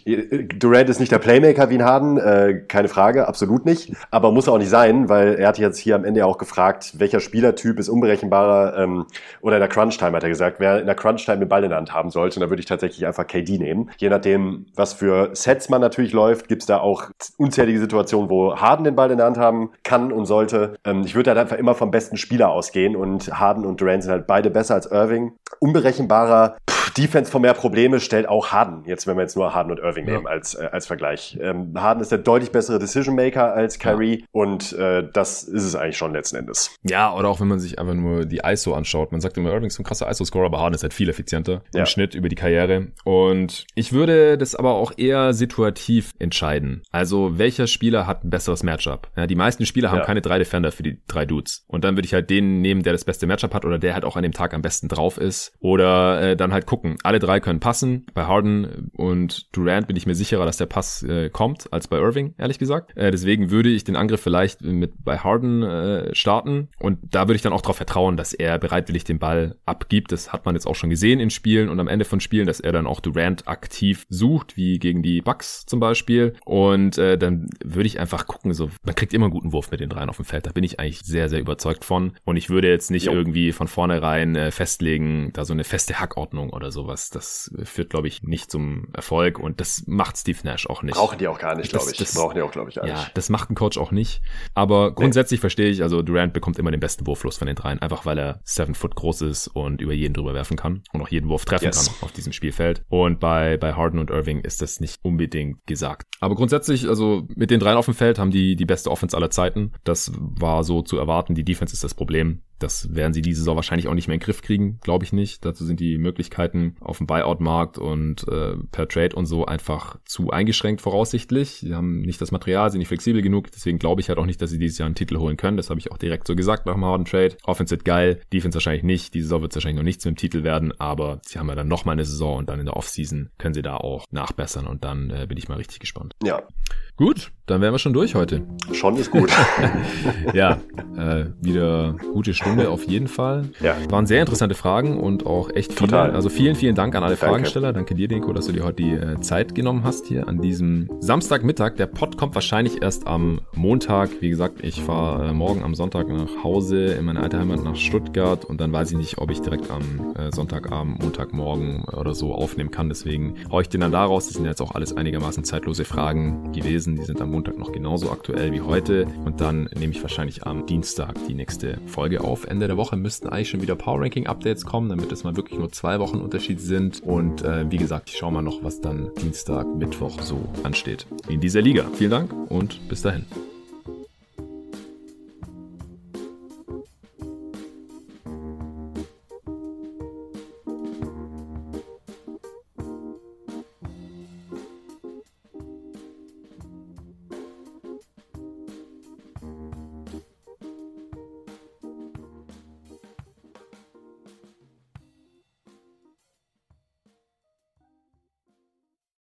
Durant ist nicht der Playmaker wie ein Harden, äh, keine Frage, absolut nicht. Aber muss auch nicht sein, weil er hat jetzt hier am Ende auch gefragt, welcher Spielertyp ist unberechenbarer ähm, oder in der Crunch-Time hat er gesagt. Wer in der Crunch Crunch-Time den Ball in der Hand haben sollte, dann würde ich tatsächlich einfach KD nehmen. Je nachdem, was für Sets man natürlich läuft, gibt's da auch unzählige Situationen, wo Harden den Ball in der Hand haben kann und sollte. Ähm, ich würde halt einfach immer vom besten Spieler ausgehen und Harden und Durant sind halt beide besser als Irving. Unberechenbarer Defense von mehr Probleme stellt auch Harden, jetzt wenn wir jetzt nur Harden und Irving ja. nehmen als, äh, als Vergleich. Ähm, Harden ist der deutlich bessere Decision Maker als Kyrie ja. und äh, das ist es eigentlich schon letzten Endes. Ja, oder auch wenn man sich einfach nur die ISO anschaut. Man sagt immer, Irving ist ein krasser ISO-Scorer, aber Harden ist halt viel effizienter ja. im Schnitt über die Karriere. Und ich würde das aber auch eher situativ entscheiden. Also welcher Spieler hat ein besseres Matchup? Ja, die meisten Spieler haben keine drei Defender für die drei Dudes. Und dann würde ich halt den nehmen, der das beste Matchup hat oder der halt auch an dem Tag am besten drauf ist. Oder äh, dann halt gucken. Alle drei können passen. Bei Harden und Durant bin ich mir sicherer, dass der Pass äh, kommt, als bei Irving, ehrlich gesagt. Äh, deswegen würde ich den Angriff vielleicht mit bei Harden äh, starten. Und da würde ich dann auch darauf vertrauen, dass er bereitwillig den Ball abgibt. Das hat man jetzt auch schon gesehen in Spielen und am Ende von Spielen, dass er dann auch Durant aktiv sucht, wie gegen die Bucks zum Beispiel. Und äh, dann würde ich einfach gucken, so man kriegt immer einen guten Wurf mit den dreien auf dem Feld. Da bin ich eigentlich sehr, sehr überzeugt von. Und ich würde jetzt nicht jo. irgendwie von vornherein äh, festlegen, da so eine feste Hackordnung oder sowas. Das führt, glaube ich, nicht zum Erfolg und das macht Steve Nash auch nicht. Brauchen die auch gar nicht, glaube ich. Das, Brauchen die auch, glaube ich, gar ja, nicht. das macht ein Coach auch nicht. Aber grundsätzlich nee. verstehe ich, also Durant bekommt immer den besten Wurflos von den dreien, einfach weil er seven foot groß ist und über jeden drüber werfen kann und auch jeden Wurf treffen yes. kann auf diesem Spielfeld. Und bei, bei Harden und Irving ist das nicht unbedingt gesagt. Aber grundsätzlich, also mit den dreien auf dem Feld haben die die beste Offense aller Zeiten. Das war so zu erwarten. Die Defense ist das Problem. Das werden sie diese Saison wahrscheinlich auch nicht mehr in den Griff kriegen, glaube ich nicht. Dazu sind die Möglichkeiten auf dem Buyout-Markt und äh, per Trade und so einfach zu eingeschränkt voraussichtlich. Sie haben nicht das Material, sind nicht flexibel genug. Deswegen glaube ich halt auch nicht, dass sie dieses Jahr einen Titel holen können. Das habe ich auch direkt so gesagt nach dem Harden Trade. Offense wird geil, Defense wahrscheinlich nicht. Diese Saison wird wahrscheinlich noch nichts mit dem Titel werden, aber sie haben ja dann noch mal eine Saison und dann in der Offseason können sie da auch nachbessern und dann äh, bin ich mal richtig gespannt. Ja. Gut, dann wären wir schon durch heute. Schon ist gut. ja, äh, wieder gute Stunde auf jeden Fall. Ja. Waren sehr interessante Fragen und auch echt viele. Total. Also vielen, vielen Dank an alle Danke. Fragesteller. Danke dir, Denko, dass du dir heute die äh, Zeit genommen hast hier an diesem Samstagmittag. Der Pod kommt wahrscheinlich erst am Montag. Wie gesagt, ich fahre äh, morgen am Sonntag nach Hause in meine alte Heimat nach Stuttgart und dann weiß ich nicht, ob ich direkt am äh, Sonntagabend, Montagmorgen oder so aufnehmen kann. Deswegen haue ich den dann daraus. Das sind jetzt auch alles einigermaßen zeitlose Fragen gewesen. Die sind am Montag noch genauso aktuell wie heute. Und dann nehme ich wahrscheinlich am Dienstag die nächste Folge auf. Ende der Woche müssten eigentlich schon wieder Power Ranking Updates kommen, damit es mal wirklich nur zwei Wochen Unterschied sind. Und äh, wie gesagt, ich schaue mal noch, was dann Dienstag, Mittwoch so ansteht in dieser Liga. Vielen Dank und bis dahin.